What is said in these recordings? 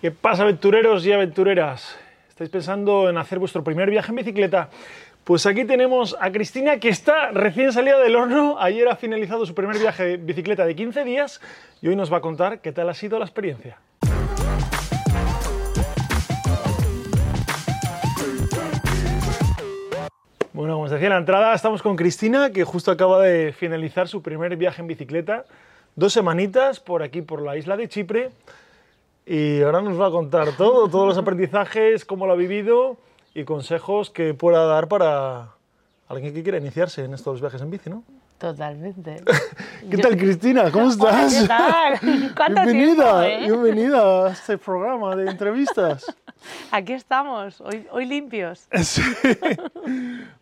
¿Qué pasa, aventureros y aventureras? ¿Estáis pensando en hacer vuestro primer viaje en bicicleta? Pues aquí tenemos a Cristina que está recién salida del horno. Ayer ha finalizado su primer viaje en bicicleta de 15 días y hoy nos va a contar qué tal ha sido la experiencia. Bueno, como os decía en la entrada, estamos con Cristina que justo acaba de finalizar su primer viaje en bicicleta. Dos semanitas por aquí, por la isla de Chipre y ahora nos va a contar todo, todos los aprendizajes, cómo lo ha vivido y consejos que pueda dar para alguien que quiera iniciarse en estos viajes en bici, ¿no? Totalmente. ¿Qué tal, Cristina? ¿Cómo estás? ¿Qué tal? ¿Cuánto bienvenida, tiempo, eh? bienvenida a este programa de entrevistas. Aquí estamos, hoy, hoy limpios. Sí.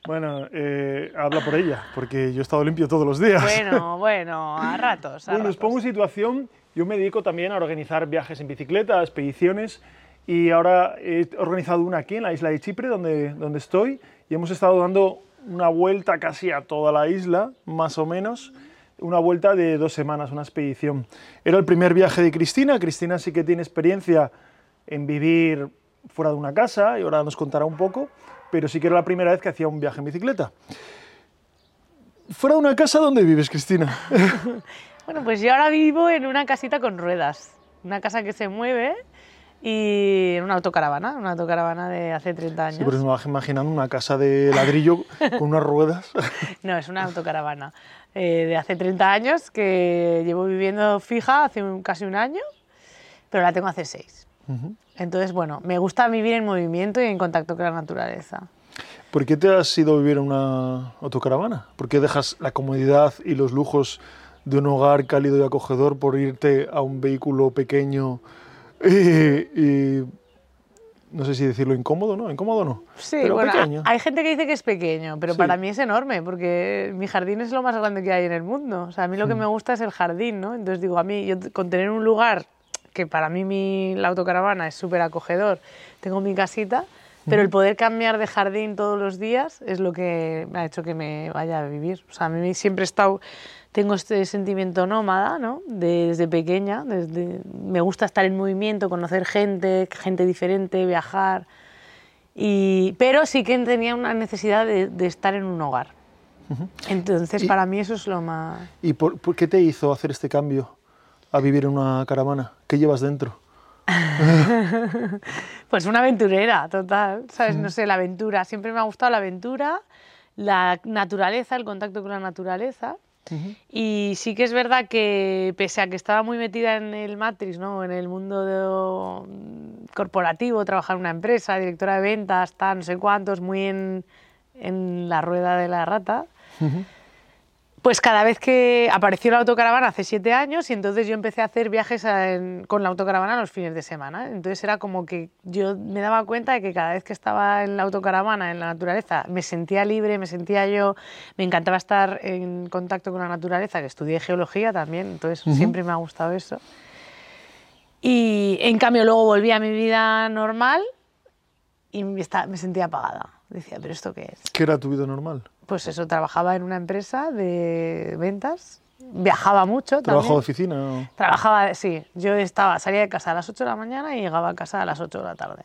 Bueno, eh, habla por ella, porque yo he estado limpio todos los días. Bueno, bueno, a ratos. A Bueno, os ratos. pongo en situación. Yo me dedico también a organizar viajes en bicicleta, expediciones, y ahora he organizado una aquí en la isla de Chipre, donde, donde estoy, y hemos estado dando una vuelta casi a toda la isla, más o menos, una vuelta de dos semanas, una expedición. Era el primer viaje de Cristina. Cristina sí que tiene experiencia en vivir fuera de una casa, y ahora nos contará un poco, pero sí que era la primera vez que hacía un viaje en bicicleta. Fuera de una casa, ¿dónde vives, Cristina? Bueno, pues yo ahora vivo en una casita con ruedas, una casa que se mueve y en una autocaravana, una autocaravana de hace 30 años. Sí, pero me vas imaginando una casa de ladrillo con unas ruedas. No, es una autocaravana eh, de hace 30 años que llevo viviendo fija hace un- casi un año, pero la tengo hace 6. Entonces, bueno, me gusta vivir en movimiento y en contacto con la naturaleza. ¿Por qué te has ido a vivir en una autocaravana? ¿Por qué dejas la comodidad y los lujos de un hogar cálido y acogedor por irte a un vehículo pequeño y, y no sé si decirlo incómodo, ¿no? Incómodo no, Sí, pero bueno, pequeño. hay gente que dice que es pequeño, pero Sí. para mí es enorme, porque mi jardín es lo más grande que hay en el mundo. O sea, a mí lo Mm. que me gusta es el jardín, ¿no? Entonces digo, a mí, yo con tener un lugar que para mí mi, la autocaravana es súper acogedor, tengo mi casita, pero el poder cambiar de jardín todos los días es lo que me ha hecho que me vaya a vivir. O sea, a mí siempre he estado, tengo este sentimiento nómada, ¿no? Desde pequeña, desde, me gusta estar en movimiento, conocer gente, gente diferente, viajar. Y, pero sí que tenía una necesidad de, de estar en un hogar. Entonces, para mí eso es lo más... ¿Y por, por qué te hizo hacer este cambio a vivir en una caravana? ¿Qué llevas dentro? Pues una aventurera, total. ¿Sabes? No sé, la aventura. Siempre me ha gustado la aventura, la naturaleza, el contacto con la naturaleza. Y sí que es verdad que, pese a que estaba muy metida en el Matrix, ¿no? en el mundo de- corporativo, trabajar en una empresa, directora de ventas, tal, no sé cuántos, muy en, en la rueda de la rata, pues cada vez que apareció la autocaravana hace siete años y entonces yo empecé a hacer viajes a- en- con la autocaravana los fines de semana. Entonces era como que yo me daba cuenta de que cada vez que estaba en la autocaravana, en la naturaleza, me sentía libre, me sentía yo, me encantaba estar en contacto con la naturaleza, que estudié geología también, entonces siempre me ha gustado eso. Y en cambio luego volví a mi vida normal y me, me sentía apagada. Decía, ¿pero esto qué es? ¿Qué era tu vida normal? Pues eso, trabajaba en una empresa de ventas, viajaba mucho ¿Trabajo de oficina? Trabajaba, sí, yo estaba, salía de casa a las 8 de la mañana y llegaba a casa a las 8 de la tarde.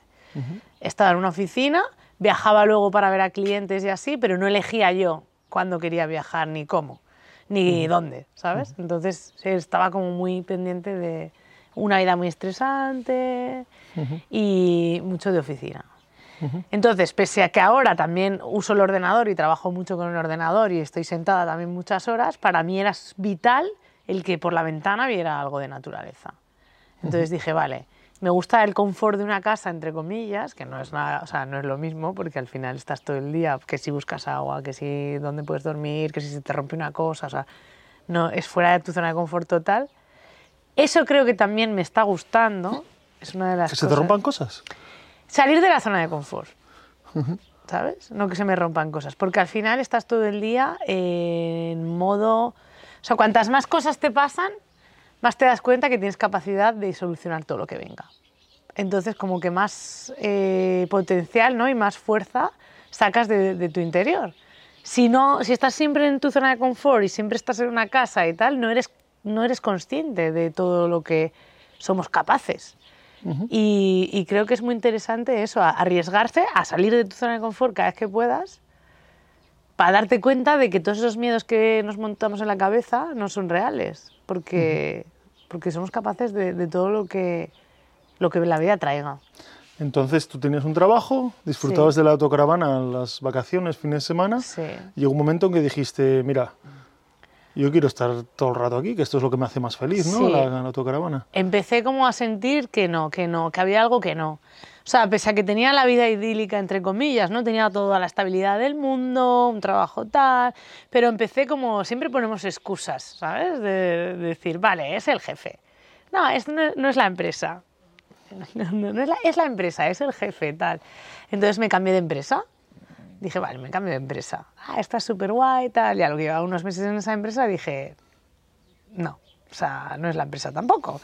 Estaba en una oficina, viajaba luego para ver a clientes y así, pero no elegía yo cuándo quería viajar, ni cómo, ni dónde, ¿sabes? Entonces estaba como muy pendiente de una vida muy estresante y mucho de oficina. Entonces, pese a que ahora también uso el ordenador y trabajo mucho con el ordenador y estoy sentada también muchas horas, para mí era vital el que por la ventana viera algo de naturaleza. Entonces dije, vale, me gusta el confort de una casa, entre comillas, que no es, nada, o sea, no es lo mismo, porque al final estás todo el día, que si buscas agua, que si dónde puedes dormir, que si se te rompe una cosa, o sea, no, es fuera de tu zona de confort total. Eso creo que también me está gustando. Es una de las ¿Que se te rompan cosas? Salir de la zona de confort. ¿Sabes? No que se me rompan cosas. Porque al final estás todo el día en modo. O sea, cuantas más cosas te pasan, más te das cuenta que tienes capacidad de solucionar todo lo que venga. Entonces, como que más eh, potencial ¿no? y más fuerza sacas de, de tu interior. Si, no, si estás siempre en tu zona de confort y siempre estás en una casa y tal, no eres, no eres consciente de todo lo que somos capaces. Y, y, creo que es muy interesante eso, arriesgarse a salir de tu zona de confort cada vez que puedas para darte cuenta de que todos esos miedos que nos montamos en la cabeza no son reales, porque, porque somos capaces de, de, todo lo que, lo que la vida traiga. Entonces tú tenías un trabajo, disfrutabas de la autocaravana las vacaciones, fines de semana, Sí. y llegó un momento en que dijiste, mira, yo quiero estar todo el rato aquí, que esto es lo que me hace más feliz, ¿no? Sí. La, la autocaravana. Empecé como a sentir que no, que no, que había algo que no. O sea, pese a que tenía la vida idílica, entre comillas, ¿no? Tenía toda la estabilidad del mundo, un trabajo tal, pero empecé como, siempre ponemos excusas, ¿sabes? De, de decir, vale, es el jefe. No, esto no, no es la empresa. No, no, no es, la, es la empresa, es el jefe, tal. Entonces me cambié de empresa. Dije, vale, me cambio de empresa. Ah, está súper guay, tal. Y a lo que llevaba unos meses en esa empresa dije, no, o sea, no es la empresa tampoco.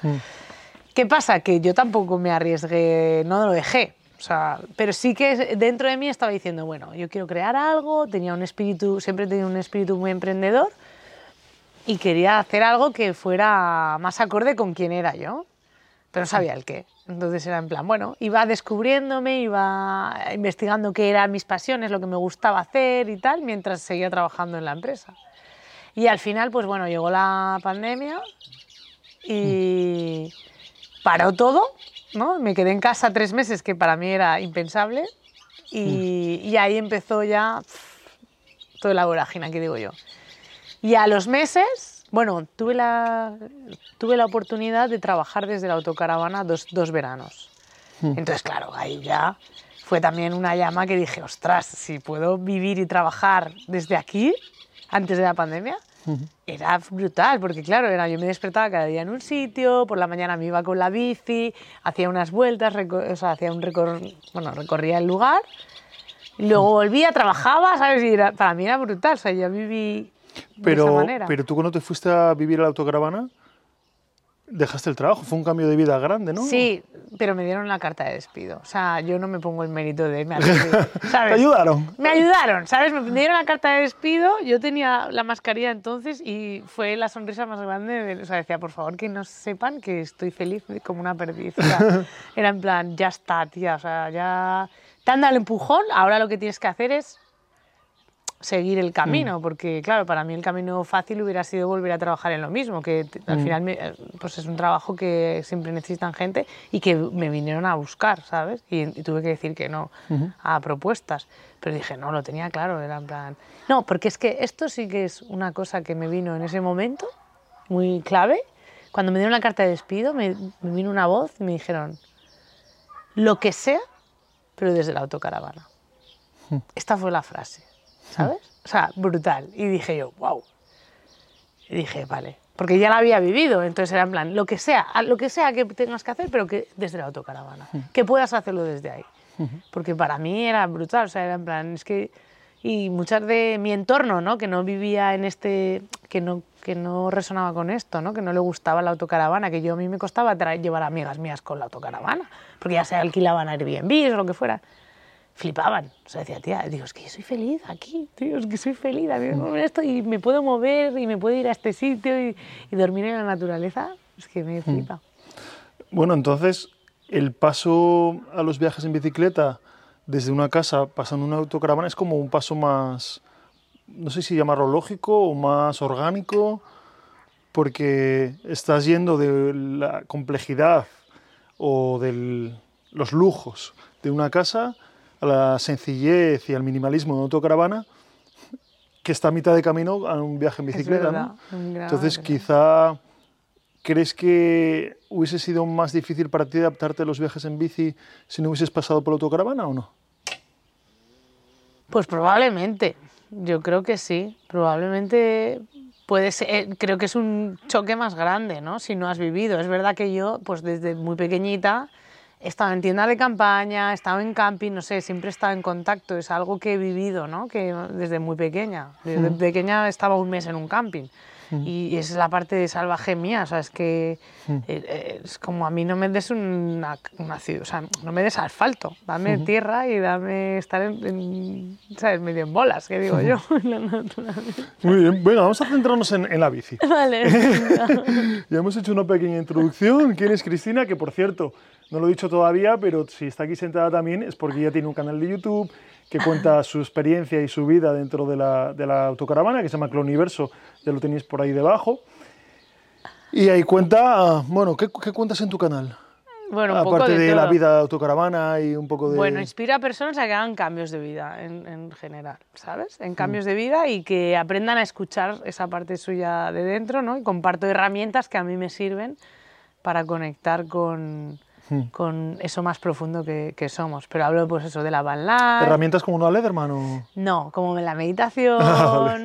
¿Qué pasa? Que yo tampoco me arriesgué, no lo dejé. O sea, pero sí que dentro de mí estaba diciendo, bueno, yo quiero crear algo, tenía un espíritu, siempre he tenido un espíritu muy emprendedor y quería hacer algo que fuera más acorde con quién era yo, pero no sabía el qué. Entonces era en plan, bueno, iba descubriéndome, iba investigando qué eran mis pasiones, lo que me gustaba hacer y tal, mientras seguía trabajando en la empresa. Y al final, pues bueno, llegó la pandemia y paró todo, ¿no? Me quedé en casa tres meses, que para mí era impensable, y, y ahí empezó ya pff, toda la vorágine, que digo yo. Y a los meses, bueno, tuve la, tuve la oportunidad de trabajar desde la autocaravana dos, dos veranos. Entonces, claro, ahí ya fue también una llama que dije, ostras, si puedo vivir y trabajar desde aquí, antes de la pandemia, era brutal, porque claro, era, yo me despertaba cada día en un sitio, por la mañana me iba con la bici, hacía unas vueltas, o sea, hacía un recor bueno, recorría el lugar, luego volvía, trabajaba, ¿sabes? Y era- para mí era brutal, o sea, yo viví de esa Pero, pero tú cuando te fuiste a vivir a la autocaravana, dejaste el trabajo, fue un cambio de vida grande, ¿no? Sí, pero me dieron la carta de despido. O sea, yo no me pongo el mérito de... Me, ¿sabes? ¿Te ayudaron? Me ayudaron, ¿sabes? Me dieron la carta de despido, yo tenía la mascarilla entonces y fue la sonrisa más grande. de- o sea, decía, por favor, que no sepan que estoy feliz como una perdiz. O sea, era en plan, ya está, tía, o sea, ya... Te han dado el empujón, ahora lo que tienes que hacer es seguir el camino, porque claro, para mí el camino fácil hubiera sido volver a trabajar en lo mismo, que t- al final me- eh, pues es un trabajo que siempre necesitan gente y que me vinieron a buscar, ¿sabes? Y, y tuve que decir que no a propuestas, pero dije, no, lo tenía claro, era en plan... No, porque es que esto sí que es una cosa que me vino en ese momento, muy clave. Cuando me dieron la carta de despido, me, me vino una voz y me dijeron, lo que sea, pero desde la autocaravana. Esta fue la frase, ¿sabes? O sea, brutal. Y dije yo, wow. Y dije, vale, porque ya la había vivido, entonces era en plan, lo que sea, lo que sea que tengas que hacer, pero que desde la autocaravana, que puedas hacerlo desde ahí. Porque para mí era brutal, o sea, era en plan, es que... Y muchas de mi entorno, ¿no? Que no vivía en este... Que no, que no resonaba con esto, ¿no? Que no le gustaba la autocaravana, que yo a mí me costaba llevar amigas mías con la autocaravana, porque ya se alquilaban Airbnb o lo que fuera flipaban. O sea, decía, tía, digo, es que yo soy feliz aquí, tío, es que soy feliz, a mí me esto y me puedo mover y me puedo ir a este sitio y, y dormir en la naturaleza, es que me flipa. Bueno, entonces, el paso a los viajes en bicicleta desde una casa pasando una autocaravana es como un paso más, no sé si llamarlo lógico o más orgánico, porque estás yendo de la complejidad o de los lujos de una casa a la sencillez y al minimalismo de autocaravana que está a mitad de camino a un viaje en bicicleta. verdad, ¿no? Entonces, verdad. quizá ¿Crees que hubiese sido más difícil para ti adaptarte a los viajes en bici si no hubieses pasado por la autocaravana o no? Pues probablemente, yo creo que sí, probablemente puede ser, eh, creo que es un choque más grande, ¿no? Si no has vivido. Es verdad que yo, pues desde muy pequeñita, he estado en tiendas de campaña, he estado en camping, no sé, siempre he estado en contacto, es algo que he vivido, ¿no? Que desde muy pequeña, desde pequeña estaba un mes en un camping. Y esa es la parte salvaje mía, o sea, es que eh, eh, es como a mí no me des una, una ciudad, o sea, no me des asfalto, dame tierra y dame estar en, en, ¿sabes? medio en bolas, que digo yo. Muy bien, bueno, vamos a centrarnos en, en la bici. Vale. Ya hemos hecho una pequeña introducción. ¿Quién es Cristina? Que por cierto, no lo he dicho todavía, pero si está aquí sentada también es porque ella tiene un canal de YouTube que cuenta su experiencia y su vida dentro de la, de la autocaravana, que se llama Cloniverso, ya lo tenéis por ahí debajo. Y ahí cuenta, bueno, ¿qué, qué cuentas en tu canal? Bueno, un Aparte poco de, de, la vida autocaravana y un poco de... Bueno, inspira a personas a que hagan cambios de vida en, en general, ¿sabes? En cambios de vida y que aprendan a escuchar esa parte suya de dentro, ¿no? Y comparto herramientas que a mí me sirven para conectar con, con eso más profundo que, que somos. Pero hablo, pues eso, de la life. ¿Herramientas como una Lederman o...? No, como en la meditación, Ah.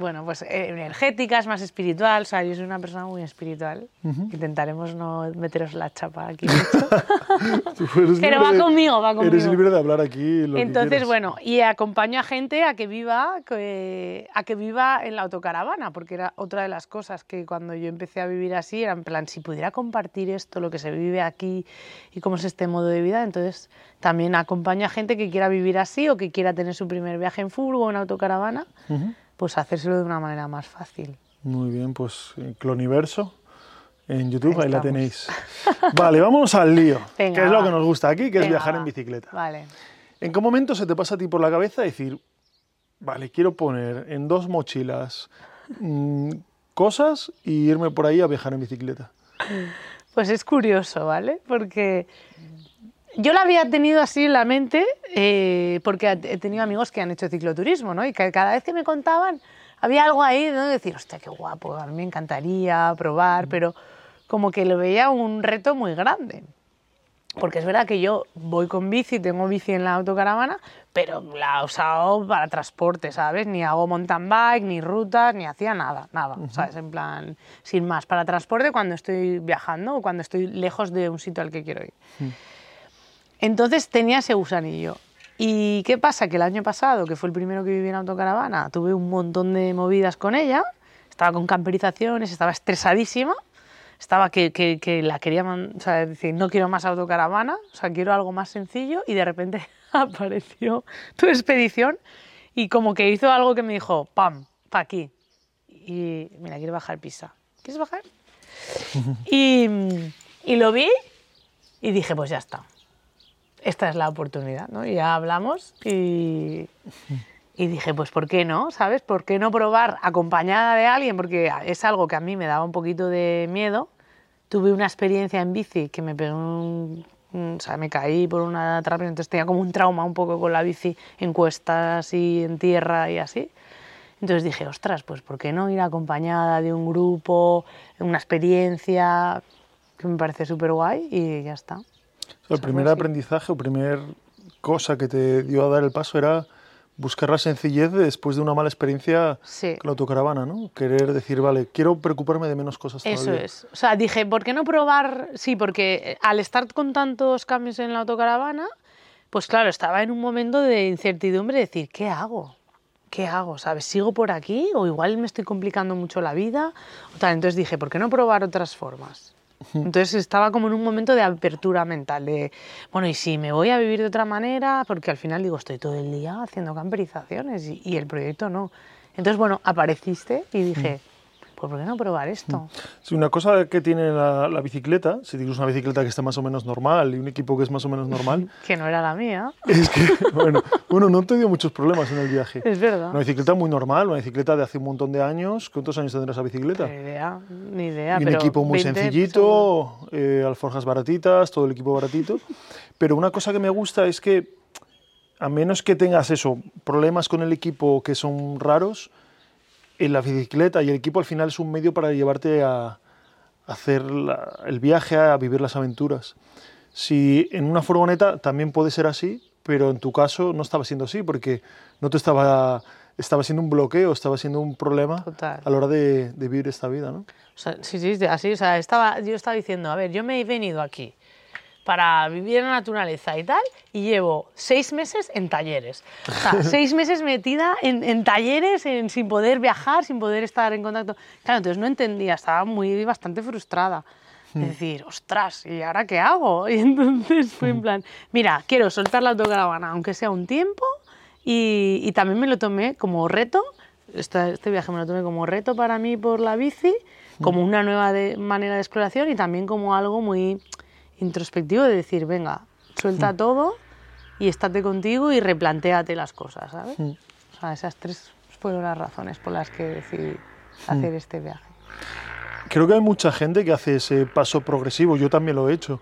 Bueno, pues eh, energéticas, más espiritual. O sea, yo soy una persona muy espiritual. Intentaremos no meteros la chapa aquí eres Pero va de- conmigo, va Eres conmigo. libre de hablar aquí lo que Entonces, quieras. bueno, y acompaño a gente a que viva que- a que viva en la autocaravana, porque era otra de las cosas que cuando yo empecé a vivir así, era en plan, si pudiera compartir esto, lo que se vive aquí y cómo es este modo de vida, entonces también acompaño a gente que quiera vivir así o que quiera tener su primer viaje en furgo o en autocaravana, Ujú. Pues hacérselo de una manera más fácil. Muy bien, pues eh, Cloniverso en YouTube, ahí, Ahí la tenéis. Vale, vámonos al lío, Venga, que es lo que nos gusta aquí, que es viajar en bicicleta. Vale. ¿En qué momento se te pasa a ti por la cabeza decir, vale, quiero poner en dos mochilas mm, cosas y irme por ahí a viajar en bicicleta? Pues es curioso, ¿vale? Porque yo la había tenido así en la mente eh, porque he tenido amigos que han hecho cicloturismo, ¿no? Y que cada vez que me contaban había algo ahí de decir, hostia, qué guapo, a mí me encantaría probar, pero como que lo veía un reto muy grande. Porque es verdad que yo voy con bici, tengo bici en la autocaravana, pero la he usado para transporte, ¿sabes? Ni hago mountain bike, ni rutas, ni hacía nada, nada, ¿sabes? En plan, sin más, para transporte cuando estoy viajando o cuando estoy lejos de un sitio al que quiero ir. Entonces tenía ese gusanillo. ¿Y qué pasa? Que el año pasado, que fue el primero que viví en autocaravana, tuve un montón de movidas con ella, estaba con camperizaciones, estaba estresadísima, estaba que, que, que la quería, o sea, decir, no quiero más autocaravana, o sea, quiero algo más sencillo y de repente apareció tu expedición y como que hizo algo que me dijo, pam, pa' aquí. Y mira, quiero bajar pisa. ¿Quieres bajar? y, y lo vi y dije, pues ya está. Esta es la oportunidad, ¿no? Y ya hablamos y, y dije, pues ¿por qué no? ¿Sabes? ¿Por qué no probar acompañada de alguien? Porque es algo que a mí me daba un poquito de miedo. Tuve una experiencia en bici que me pegó un... O sea, me caí por una trapa, entonces tenía como un trauma un poco con la bici en cuestas y en tierra y así. Entonces dije, ostras, pues ¿por qué no ir acompañada de un grupo, una experiencia que me parece súper guay y ya está. O sea, el primer aprendizaje o primer cosa que te dio a dar el paso era buscar la sencillez de- después de una mala experiencia Sí. con la autocaravana, ¿no? Querer decir, vale, quiero preocuparme de menos cosas Eso todavía. es. O sea, dije, ¿por qué no probar? Sí, porque eh, al estar con tantos cambios en la autocaravana, pues claro, estaba en un momento de incertidumbre, de decir, ¿qué hago? ¿Qué hago? ¿Sabes? ¿Sigo por aquí? ¿O igual me estoy complicando mucho la vida? O tal. Entonces dije, ¿por qué no probar otras formas? Entonces estaba como en un momento de apertura mental, de, bueno, ¿y si me voy a vivir de otra manera? Porque al final digo, estoy todo el día haciendo camperizaciones y, y el proyecto no. Entonces, bueno, apareciste y dije, pues ¿por qué no probar esto? Sí, una cosa que tiene la, la bicicleta, si tienes una bicicleta que está más o menos normal y un equipo que es más o menos normal, Que no era la mía. es que, bueno, bueno, no te dio muchos problemas en el viaje. Es verdad. Una bicicleta muy normal, una bicicleta de hace un montón de años. ¿Cuántos años tendrá esa bicicleta? Ni idea, ni idea. Y un pero equipo muy 20 seguro. sencillito, eh, alforjas baratitas, todo el equipo baratito. Pero una cosa que me gusta es que, a menos que tengas eso, problemas con el equipo que son raros, en la bicicleta y el equipo al final es un medio para llevarte a, hacer la- el viaje, a vivir las aventuras. Si en una furgoneta también puede ser así, pero en tu caso no estaba siendo así, porque no te estaba, estaba siendo un bloqueo, estaba siendo un problema Total. a la hora de, de vivir esta vida, ¿no? O sea, sí, sí, así. O sea, estaba, yo estaba diciendo, a ver, yo me he venido aquí para vivir en la naturaleza y tal, y llevo seis meses en talleres. O sea, seis meses metida en, en talleres, en- sin poder viajar, sin poder estar en contacto. Claro, entonces no entendía, estaba muy, bastante frustrada. Es decir, ostras, ¿y ahora qué hago? Y entonces fue en plan, mira, quiero soltar la autocaravana, aunque sea un tiempo, y, y también me lo tomé como reto, este, este viaje me lo tomé como reto para mí por la bici, como una nueva de- manera de exploración y también como algo muy introspectivo de decir, venga, suelta todo y estate contigo y replantéate las cosas, ¿sabes? Mm. O sea, esas tres fueron las razones por las que decidí hacer este viaje. Creo que hay mucha gente que hace ese paso progresivo, yo también lo he hecho,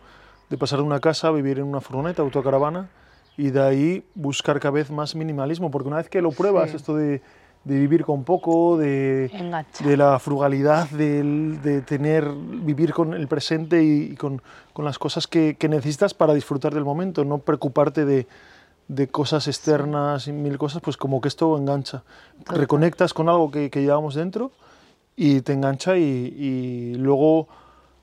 de pasar de una casa a vivir en una furgoneta, autocaravana, y de ahí buscar cada vez más minimalismo, porque una vez que lo pruebas, Sí. esto de, de vivir con poco, de, de la frugalidad, del- de, tener, vivir con el presente y, y con, con las cosas que, que necesitas para disfrutar del momento, no preocuparte de, de cosas externas y mil cosas, pues como que esto engancha. Total. Reconectas con algo que, que llevamos dentro y te engancha y, y luego,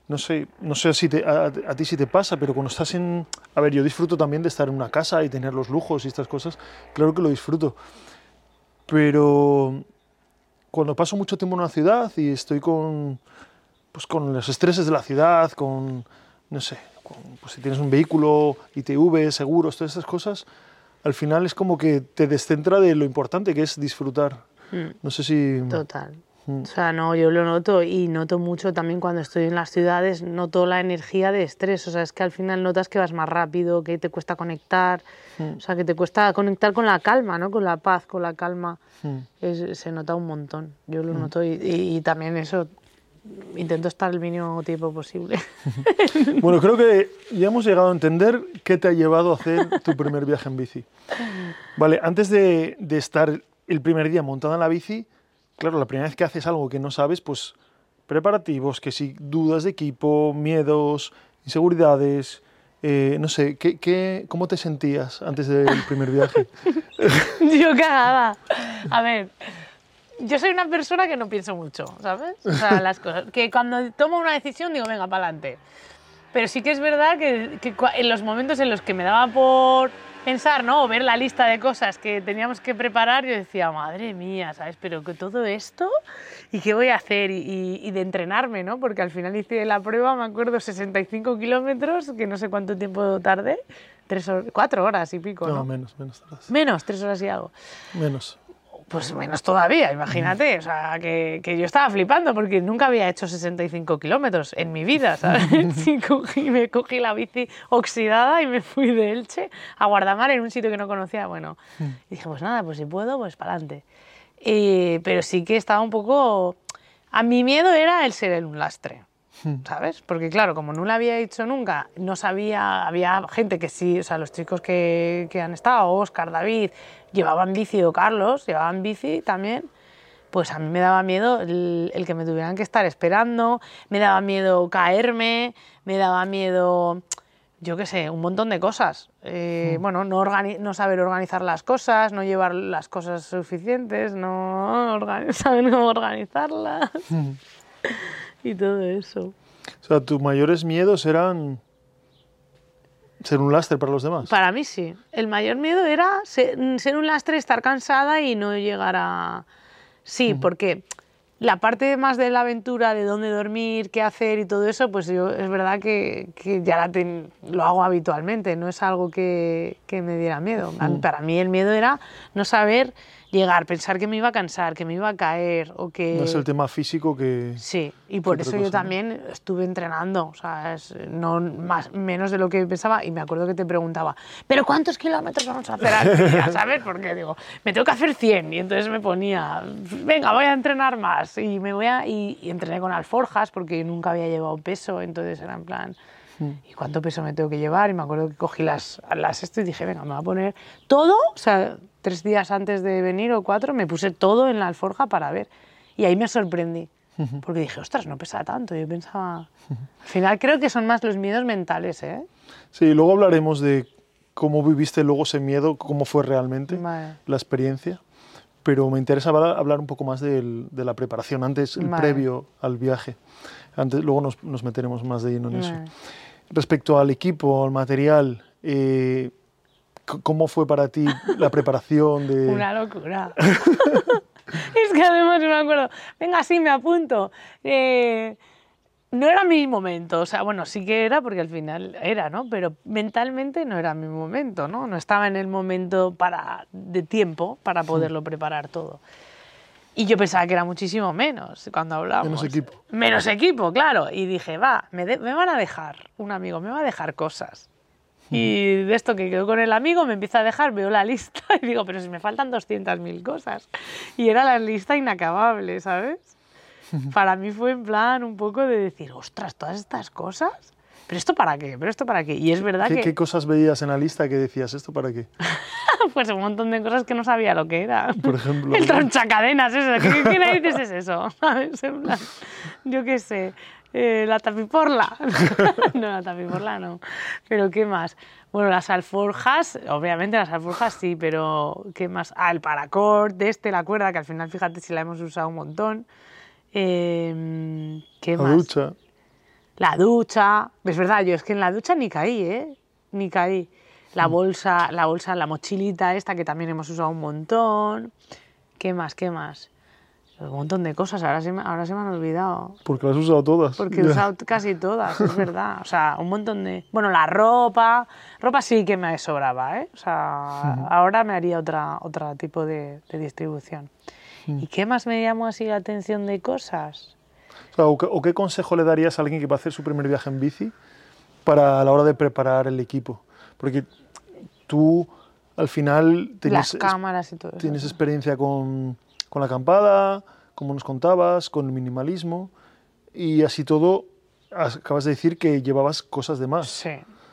no sé, no sé si te- a, a ti si te pasa, pero cuando estás en... A ver, yo disfruto también de estar en una casa y tener los lujos y estas cosas, claro que lo disfruto, pero cuando paso mucho tiempo en una ciudad y estoy con, pues con los estreses de la ciudad, con, no sé, con, pues si tienes un vehículo, ITV, seguros, todas esas cosas, al final es como que te descentra de lo importante que es disfrutar. Mm. No sé si... Total. O sea, no, yo lo noto y noto mucho también cuando estoy en las ciudades, noto la energía de estrés. O sea, es que al final notas que vas más rápido, que te cuesta conectar, Mm. o sea, que te cuesta conectar con la calma, ¿no? Con la paz, con la calma. Mm. Es- se nota un montón. Yo lo noto y, y- y también eso, intento estar el mínimo tiempo posible. Bueno, creo que ya hemos llegado a entender qué te ha llevado a hacer tu primer viaje en bici. Vale, antes de, de estar el primer día montada en la bici, claro, la primera vez que haces algo que no sabes, pues preparativos, que si dudas de equipo, miedos, inseguridades, eh, no sé, ¿qué, qué, ¿cómo te sentías antes del primer viaje? Yo cagada. A ver, yo soy una persona que no pienso mucho, ¿sabes? O sea, las cosas. Que cuando tomo una decisión digo, venga, para adelante. Pero sí que es verdad que, que en los momentos en los que me daba por pensar, ¿no? O ver la lista de cosas que teníamos que preparar, yo decía, madre mía, ¿sabes? Pero que todo esto, ¿y qué voy a hacer? Y, y- y de entrenarme, ¿no? Porque al final hice la prueba, me acuerdo, 65 kilómetros, que no sé cuánto tiempo tardé, tres hor- cuatro horas y pico, No, ¿no? menos, menos. tardas. Menos, tres horas y algo. Menos. Pues menos todavía, imagínate. O sea, que, que yo estaba flipando porque nunca había hecho 65 kilómetros en mi vida, ¿sabes? Y cogí, me cogí la bici oxidada y me fui de Elche a Guardamar en un sitio que no conocía. Bueno, y dije, pues nada, pues si puedo, pues para adelante. pero sí que estaba un poco... A mi miedo era el ser un lastre. ¿Sabes? Porque claro, como no lo había hecho nunca, no sabía, había gente que sí, o sea, los chicos que, que han estado, Oscar, David, llevaban bici o Carlos, llevaban bici también, pues a mí me daba miedo el, el que me tuvieran que estar esperando, me daba miedo caerme, me daba miedo, yo qué sé, un montón de cosas. Eh, Bueno, no, no saber organizar las cosas, no llevar las cosas suficientes, no saber cómo organizarlas y todo eso. O sea, tus mayores miedos eran ser un lastre para los demás. Para mí sí. El mayor miedo era ser, ser un lastre, estar cansada y no llegar a... Sí, porque la parte más de la aventura, de dónde dormir, qué hacer y todo eso, pues yo es verdad que, que ya la ten- lo hago habitualmente, no es algo que, que me diera miedo. Para mí el miedo era no saber llegar, pensar que me iba a cansar, que me iba a caer o que... No es el tema físico que... Sí, y por eso yo también estuve entrenando, o sea, es- no más, menos de lo que pensaba, y me acuerdo que te preguntaba, ¿pero cuántos kilómetros vamos a hacer al día? ¿Sabes? Porque digo, me tengo que hacer 100, y entonces me ponía, venga, voy a entrenar más, y me voy a, y, y entrené con alforjas, porque nunca había llevado peso, entonces era en plan, ¿y cuánto peso me tengo que llevar? Y me acuerdo que cogí las, las esto y dije, venga, me voy a poner todo, o sea, tres días antes de venir o cuatro, me puse todo en la alforja para ver. Y ahí me sorprendí, porque dije, ostras, no pesa tanto. Yo pensaba, al final creo que son más los miedos mentales, ¿eh? Sí, luego hablaremos de cómo viviste luego ese miedo, cómo fue realmente Vale. la experiencia. Pero me interesa hablar un poco más del- de la preparación, antes, el Vale. previo al viaje. Antes, luego nos, nos meteremos más de lleno en eso. Respecto al equipo, al material, eh, ¿cómo fue para ti la preparación de...? Una locura. es que además me acuerdo, venga, sí, me apunto. Eh, no era mi momento, o sea, bueno, sí que era porque al final era, ¿no? Pero mentalmente no era mi momento, ¿no? No estaba en el momento para, de tiempo para poderlo preparar todo. Y yo pensaba que era muchísimo menos cuando hablábamos. Menos equipo. Menos equipo, claro. Y dije, va, me, de- me van a dejar, un amigo, me va a dejar cosas. Y de esto que quedó con el amigo me empieza a dejar, veo la lista y digo, pero si me faltan 200.000 cosas. Y era la lista inacabable, ¿sabes? Para mí fue en plan un poco de decir, ostras, todas estas cosas. ¿Pero esto para qué? ¿Pero esto para qué? Y es verdad ¿Qué, que qué cosas veías en la lista que decías, ¿esto para qué? pues un montón de cosas que no sabía lo que era. Por ejemplo. El tronchacadenas, eso. ¿Qué, qué narices es eso? ¿Sabes? En plan, yo qué sé. Eh, la tapiporla. no, la tapiporla no. Pero ¿qué más? Bueno, las alforjas, obviamente las alforjas sí, pero ¿qué más? Ah, el paracord, de este, la cuerda, que al final fíjate si la hemos usado un montón. Eh, ¿Qué La más? ducha. La ducha, es verdad, yo es que en la ducha ni caí, ¿eh? Ni caí. Mm. La bolsa, la bolsa, la mochilita esta que también hemos usado un montón. ¿Qué más? ¿Qué más? Un montón de cosas, ahora se me, ahora se me han olvidado. Porque las has usado todas. Porque he usado casi todas, es verdad. O sea, un montón de... Bueno, la ropa, ropa sí que me sobraba, ¿eh? O sea, ahora me haría otra, otro tipo de, de distribución. Mm. ¿Y qué más me llamó así la atención de cosas? O, sea, ¿o qué, o qué consejo le darías a alguien que va a hacer su primer viaje en bici para a la hora de preparar el equipo? Porque tú al final tienes, Las cámaras y todo eso. tienes experiencia con, con la acampada, como nos contabas, con el minimalismo y así todo acabas de decir que llevabas cosas de más. Sí.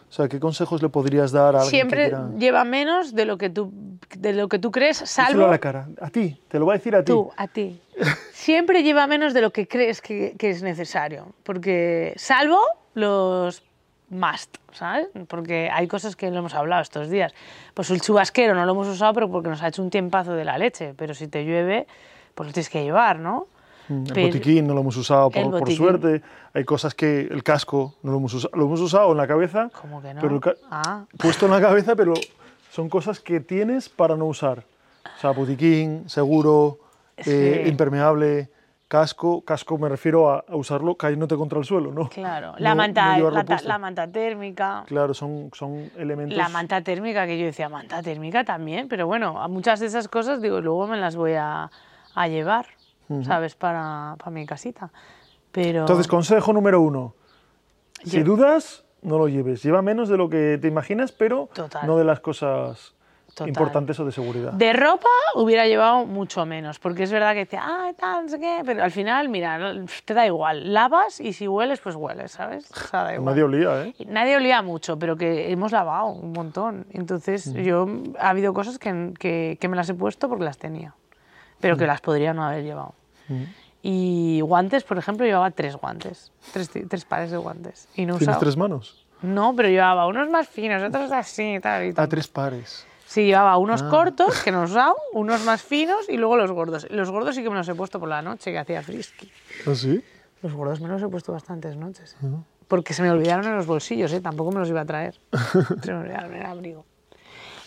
O sea, ¿qué consejos le podrías dar a alguien Siempre que lleva menos de lo que tú, de lo que tú crees, Díselo salvo a la cara. A ti, te lo va a decir a ti. tú, a ti. Siempre lleva menos de lo que crees que, que es necesario. Porque, salvo los must, ¿sabes? Porque hay cosas que lo hemos hablado estos días. Pues el chubasquero no lo hemos usado, pero porque nos ha hecho un tiempazo de la leche. Pero si te llueve, pues lo tienes que llevar, ¿no? Mm, El Pero- botiquín no lo hemos usado por, por suerte. Hay cosas que el casco no lo hemos usado. Lo hemos usado en la cabeza. ¿Cómo que no? Pero Ah. puesto en la cabeza, pero son cosas que tienes para no usar. O sea, botiquín, seguro, eh, Sí. impermeable, casco. Casco me refiero a, a usarlo cayéndote contra el suelo, ¿no? Claro, la, no manta, la, manta térmica. Claro, son, son elementos. La manta térmica, que yo decía, manta térmica también, pero bueno, a muchas de esas cosas, digo, luego me las voy a, a llevar, ¿sabes? Para, para mi casita. Pero... Entonces, consejo número uno. Si dudas, no lo lleves. Lleva menos de lo que te imaginas, pero Total. no de las cosas Total. importantes o de seguridad. De ropa hubiera llevado mucho menos, porque es verdad que decía, ah, tal, no sé qué, pero al final, mira, te da igual, lavas y si hueles, pues hueles, ¿sabes? O sea, da igual. Nadie olía, ¿eh? Nadie olía mucho, pero que hemos lavado un montón. Entonces, yo ha habido cosas que, que, que me las he puesto porque las tenía, pero que las podría no haber llevado. Y guantes, por ejemplo, llevaba tres guantes, tres, tres pares de guantes. Y no ¿Tienes usaba. tres manos? No, pero llevaba unos más finos, otros así, tal y Ah, tal. tres pares. Sí, llevaba unos Ah. cortos que no he usado, unos más finos y luego los gordos. Los gordos sí que me los he puesto por la noche, que hacía frisky. ¿Ah, sí? Los gordos me los he puesto bastantes noches. ¿eh? Porque se me olvidaron en los bolsillos, ¿eh? tampoco me los iba a traer. se me olvidaron en el abrigo.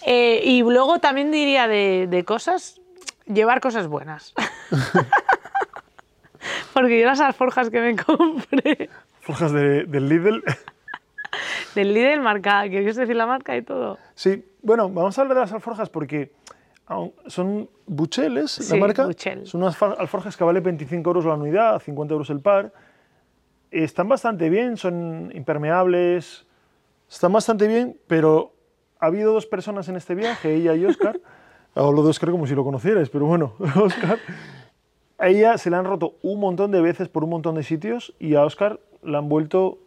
Eh, y luego también diría de, de cosas, llevar cosas buenas. Porque yo las alforjas que me compré Forjas de- del Lidl. del Lidl marca, quieres decir la marca y todo. sí, bueno, vamos a hablar de las alforjas porque son Bucheles, la Sí, marca. Buchel. Son unas alforjas que valen 25 euros la unidad, 50 euros el par. Están bastante bien, son impermeables, están bastante bien, pero ha habido dos personas en este viaje, ella y Oscar. Hablo de Oscar como si lo conocierais, pero bueno, Oscar. A ella se le han roto un montón de veces por un montón de sitios y a Oscar la han vuelto,